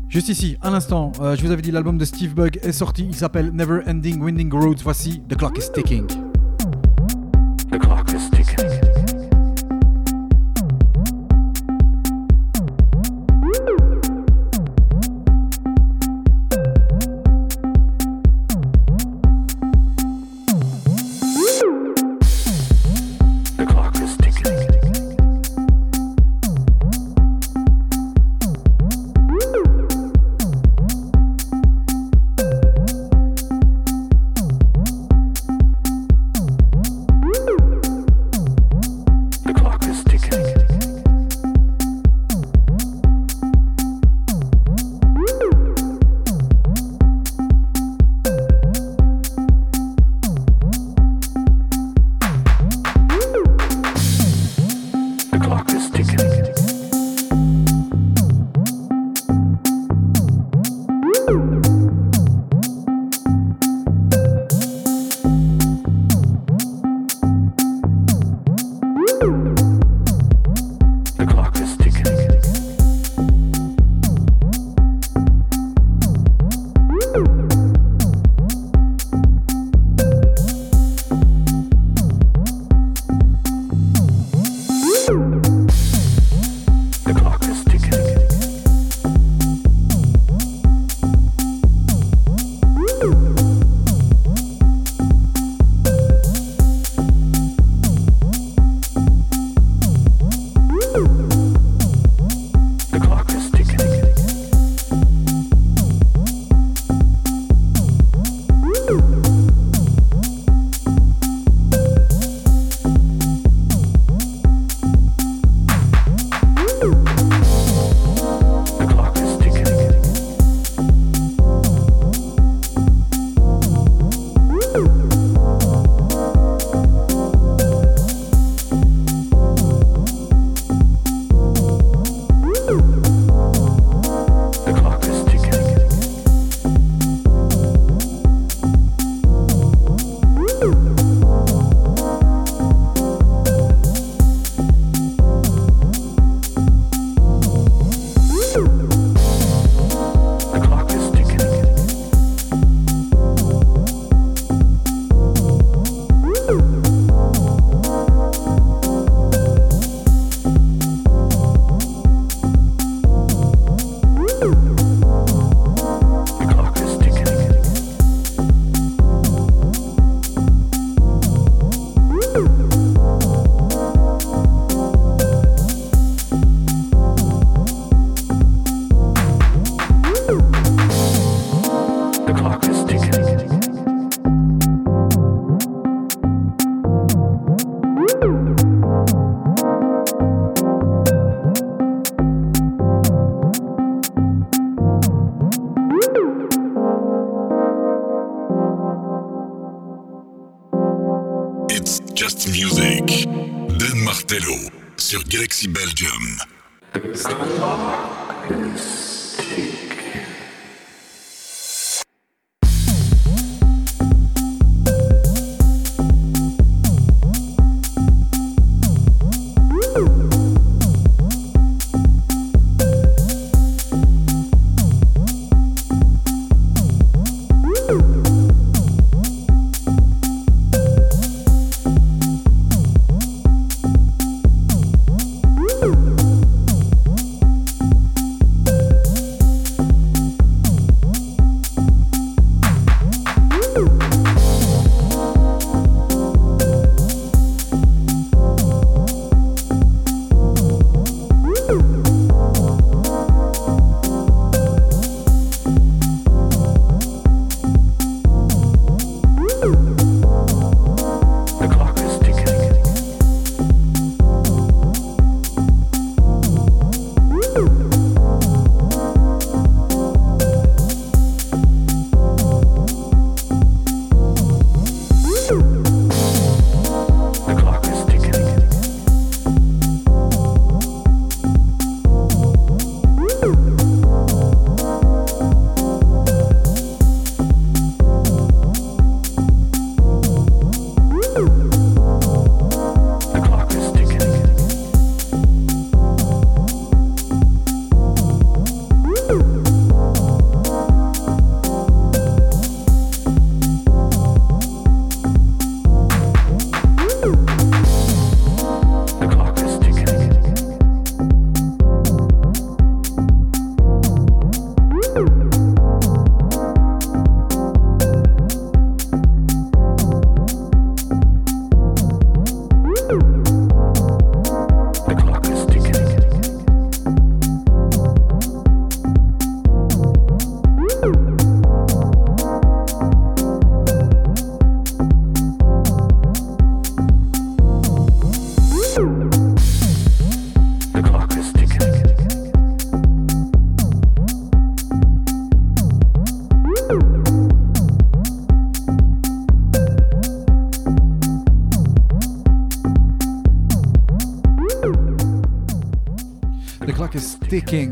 Juste ici, à l'instant, euh, je vous avais dit l'album de Steve Bug est sorti, il s'appelle Never Ending Winding Roads, voici The Clock is Ticking. The clock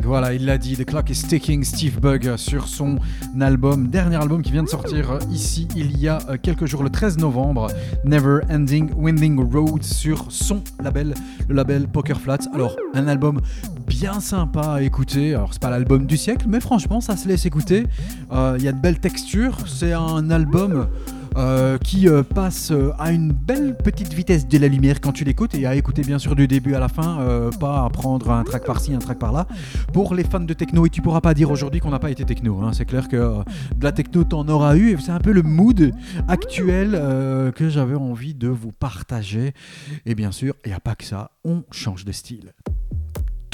Voilà, il l'a dit, The Clock is Ticking, Steve Bug sur son album, dernier album qui vient de sortir euh, ici il y a euh, quelques jours, le 13 novembre, Never Ending Winding Road sur son label, le label Poker Flats. Alors, un album bien sympa à écouter, alors c'est pas l'album du siècle, mais franchement ça se laisse écouter, Euh, il y a de belles textures, c'est un album euh, qui euh, passe euh, à une belle petite vitesse de la lumière quand tu l'écoutes et à écouter bien sûr du début à la fin, pas à prendre un track par-ci, un track par-là. Pour les fans de techno, et tu pourras pas dire aujourd'hui qu'on n'a pas été techno, hein. c'est clair que de la techno t'en auras eu et c'est un peu le mood actuel que j'avais envie de vous partager. Et bien sûr, il n'y a pas que ça, on change de style.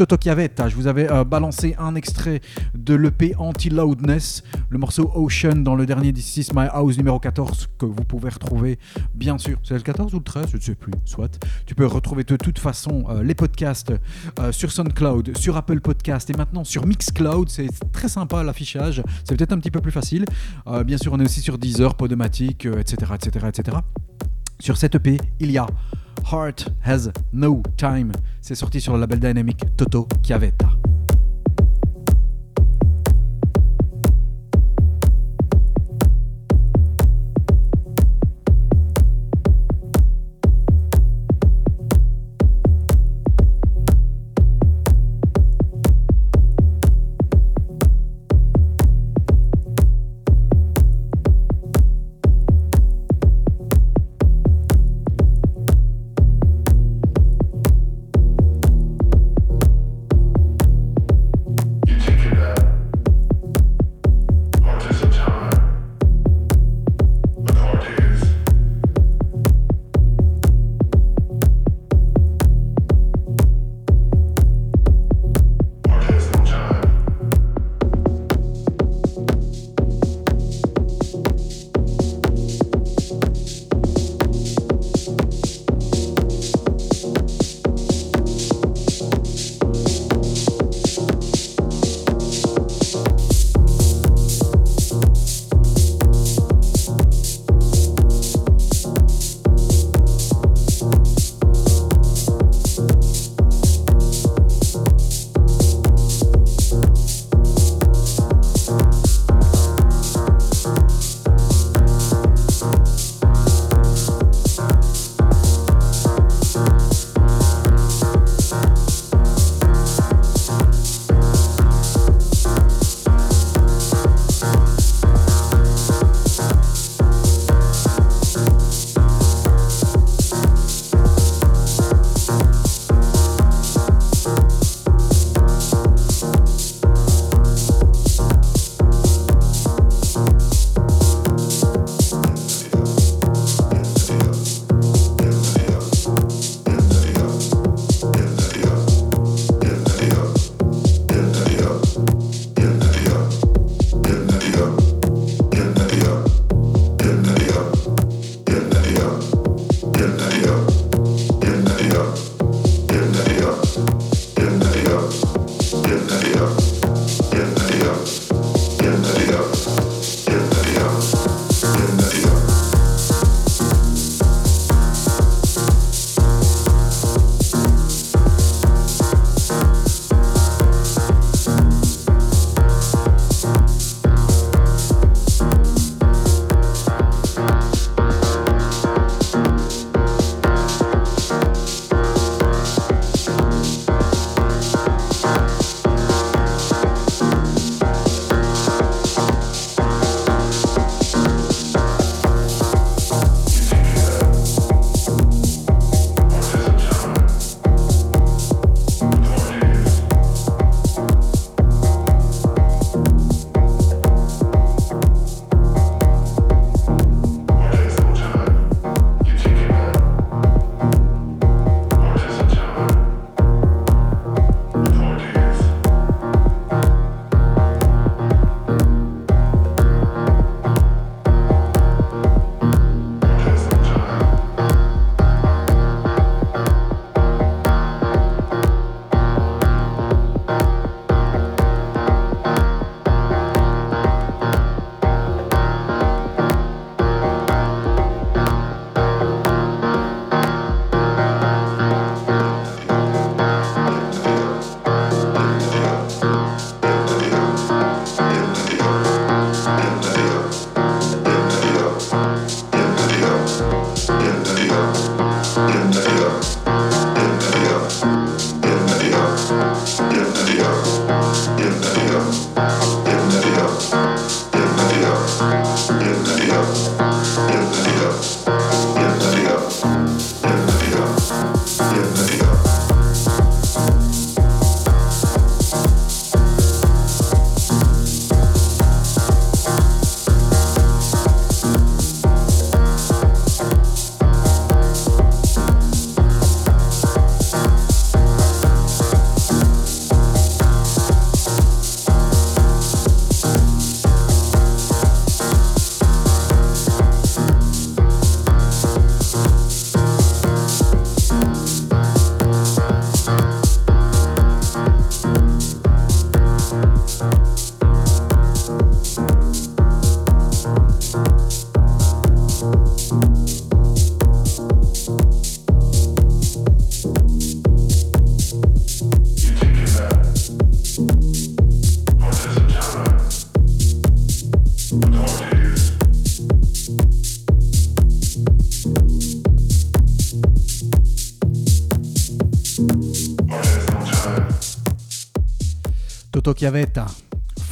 Toto Chiavetta, je vous avais euh, balancé un extrait de l'EP Anti-Loudness, le morceau Ocean dans le dernier This Is My House numéro 14 que vous pouvez retrouver bien sûr, c'est le 14 ou le 13, je ne sais plus, soit. Tu peux retrouver de toute façon euh, les podcasts euh, sur SoundCloud, sur Apple Podcast et maintenant sur Mixcloud, c'est très sympa l'affichage, c'est peut-être un petit peu plus facile. Bien sûr, on est aussi sur Deezer, Podomatic, etc., etc., etc. Sur cette EP, il y a Heart Has No Time. C'est sorti sur le label Dynamic Toto Chiavetta.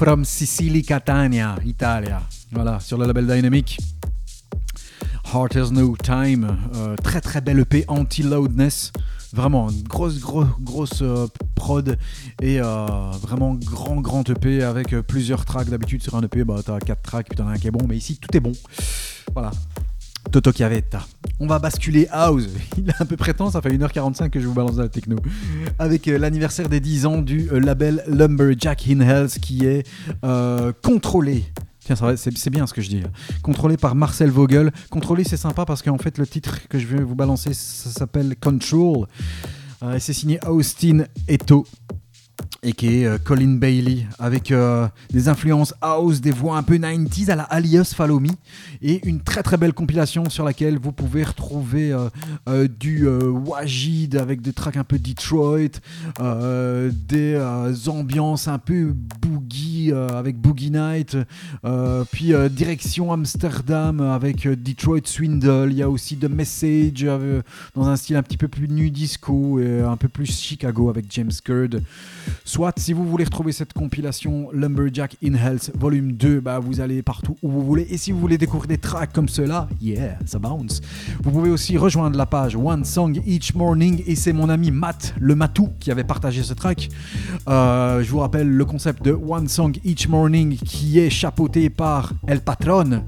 From Sicily Catania, Italia. Voilà, sur le label Dynamic. Heart Has No Time, euh, très très belle EP anti-loudness. Vraiment, une grosse, grosse, grosse euh, prod et euh, vraiment grand, grand EP avec plusieurs tracks. D'habitude, sur un EP, bah, t'as 4 tracks, puis t'en as un qui est bon, mais ici, tout est bon. Voilà. Toto Chiavetta. On va basculer house. Il est un peu prétend, ça fait 1h45 que je vous balance dans la techno. Avec euh, l'anniversaire des 10 ans du euh, label Lumberjack in Hells qui est euh, contrôlé. Tiens, c'est bien ce que je dis. Contrôlé par Marcel Vogel. Contrôlé, c'est sympa parce qu'en fait, le titre que je vais vous balancer, s'appelle Control. C'est signé Austin Eto et qui est euh, Colin Bailey avec euh, des influences house, des voix un peu 90s à la Alias Follow Me et une très très belle compilation sur laquelle vous pouvez retrouver euh, du Wajid avec des tracks un peu Detroit, des ambiances un peu boogie avec Boogie Night, puis direction Amsterdam avec Detroit Swindle, il y a aussi The Message dans un style un petit peu plus nu disco et un peu plus Chicago avec James Curd. Soit si vous voulez retrouver cette compilation Lumberjack in Health volume 2, bah, vous allez partout où vous voulez. Et si vous voulez découvrir des tracks comme cela, yeah, ça bounce. Vous pouvez aussi rejoindre la page One Song Each Morning et c'est mon ami Matt, le Matou, qui avait partagé ce track. Euh, je vous rappelle le concept de One Song Each Morning qui est chapeauté par El Patron.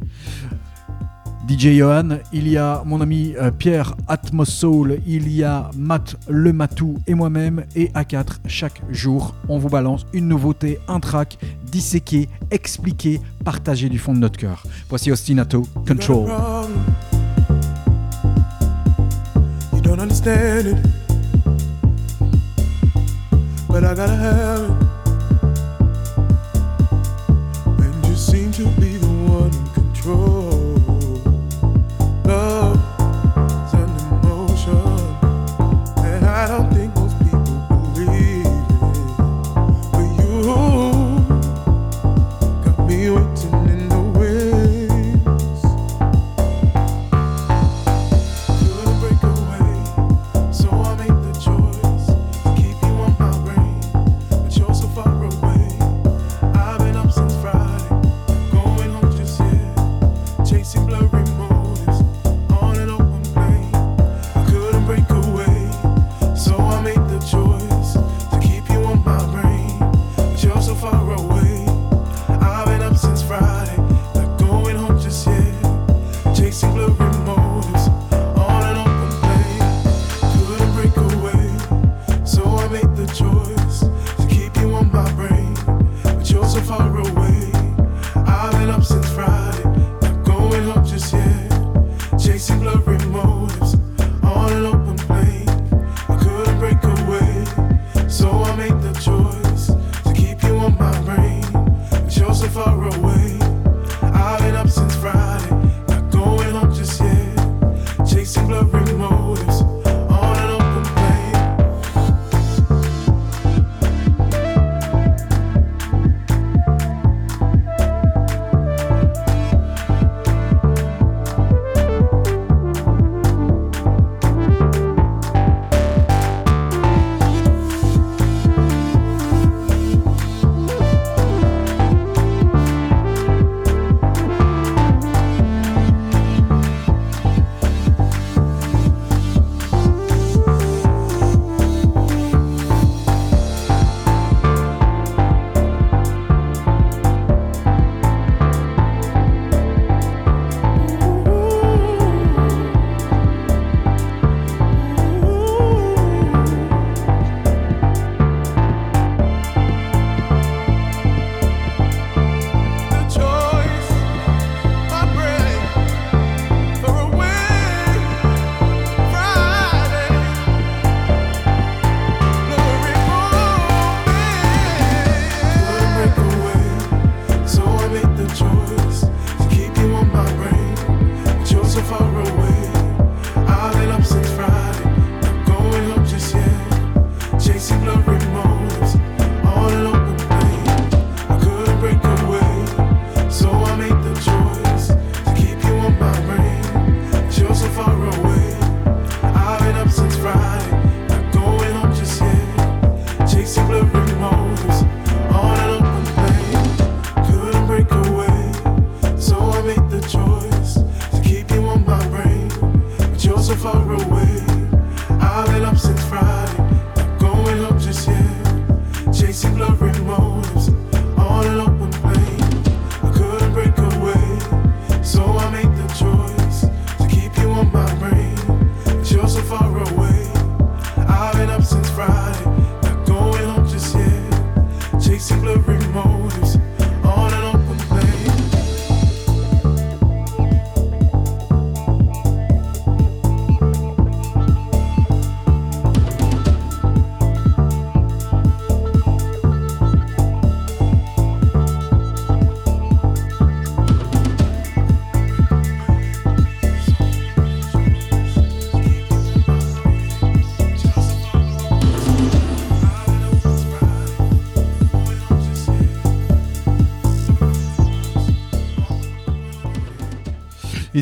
DJ Johan, il y a mon ami euh, Pierre Atmos Soul, il y a Matt Le Matou et moi-même. Et à 4, chaque jour, on vous balance une nouveauté, un track, disséqué, expliqué, partagé du fond de notre cœur. Voici Ostinato, Control. Control.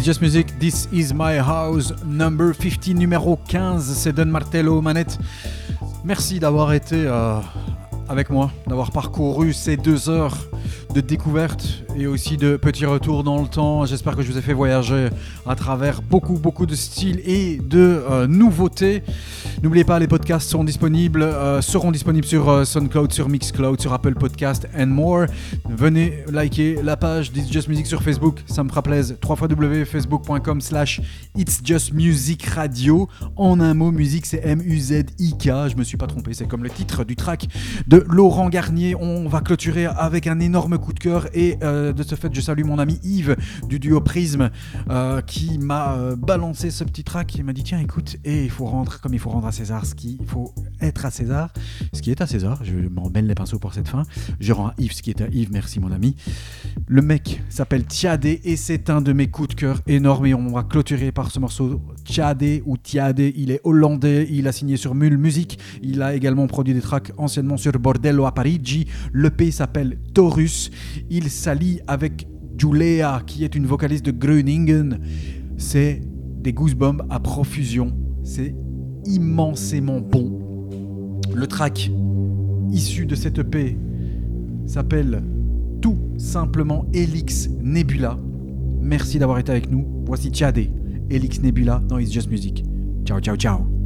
Just Music, This Is My House, number 50, numéro 15, c'est Don Martello aux manettes. Merci d'avoir été euh, avec moi, d'avoir parcouru ces deux heures de découverte et aussi de petits retours dans le temps. J'espère que je vous ai fait voyager à travers beaucoup, beaucoup de styles et de euh, nouveautés. N'oubliez pas, les podcasts sont disponibles, euh, seront disponibles sur SoundCloud, sur Mixcloud, sur Apple Podcast and more. Venez liker la page d'It's Just Music sur Facebook, ça me fera plaisir. www.facebook.com slash It's Just Music Radio. En un mot, musique c'est M-U-Z-I-K. Je me suis pas trompé, c'est comme le titre du track de Laurent Garnier. On va clôturer avec un énorme coup de cœur et euh, de ce fait, je salue mon ami Yves du duo Prisme euh, qui m'a euh, balancé ce petit track. Il m'a dit tiens, écoute, il faut rendre comme il faut rendre à César ce qu'il faut être à César, ce qui est à César. Je m'en les pinceaux pour cette fin. Je rends à Yves ce qui est à Yves. Merci mon ami. Le mec s'appelle Tiadé et c'est un de mes coups de cœur énormes et on va clôturer par ce morceau Tiadé ou Tiadé. Il est hollandais, il a signé sur Mule Music, il a également produit des tracks anciennement sur Bordello a Parigi. L'EP s'appelle Taurus. Il s'allie avec Julia qui est une vocaliste de Groningen. C'est des goosebumps à profusion. C'est immensément bon. Le track issu de cette EP s'appelle tout simplement Elix Nebula. Merci d'avoir été avec nous. Voici Tchadé, Elix Nebula dans It's Just Music. Ciao, ciao, ciao.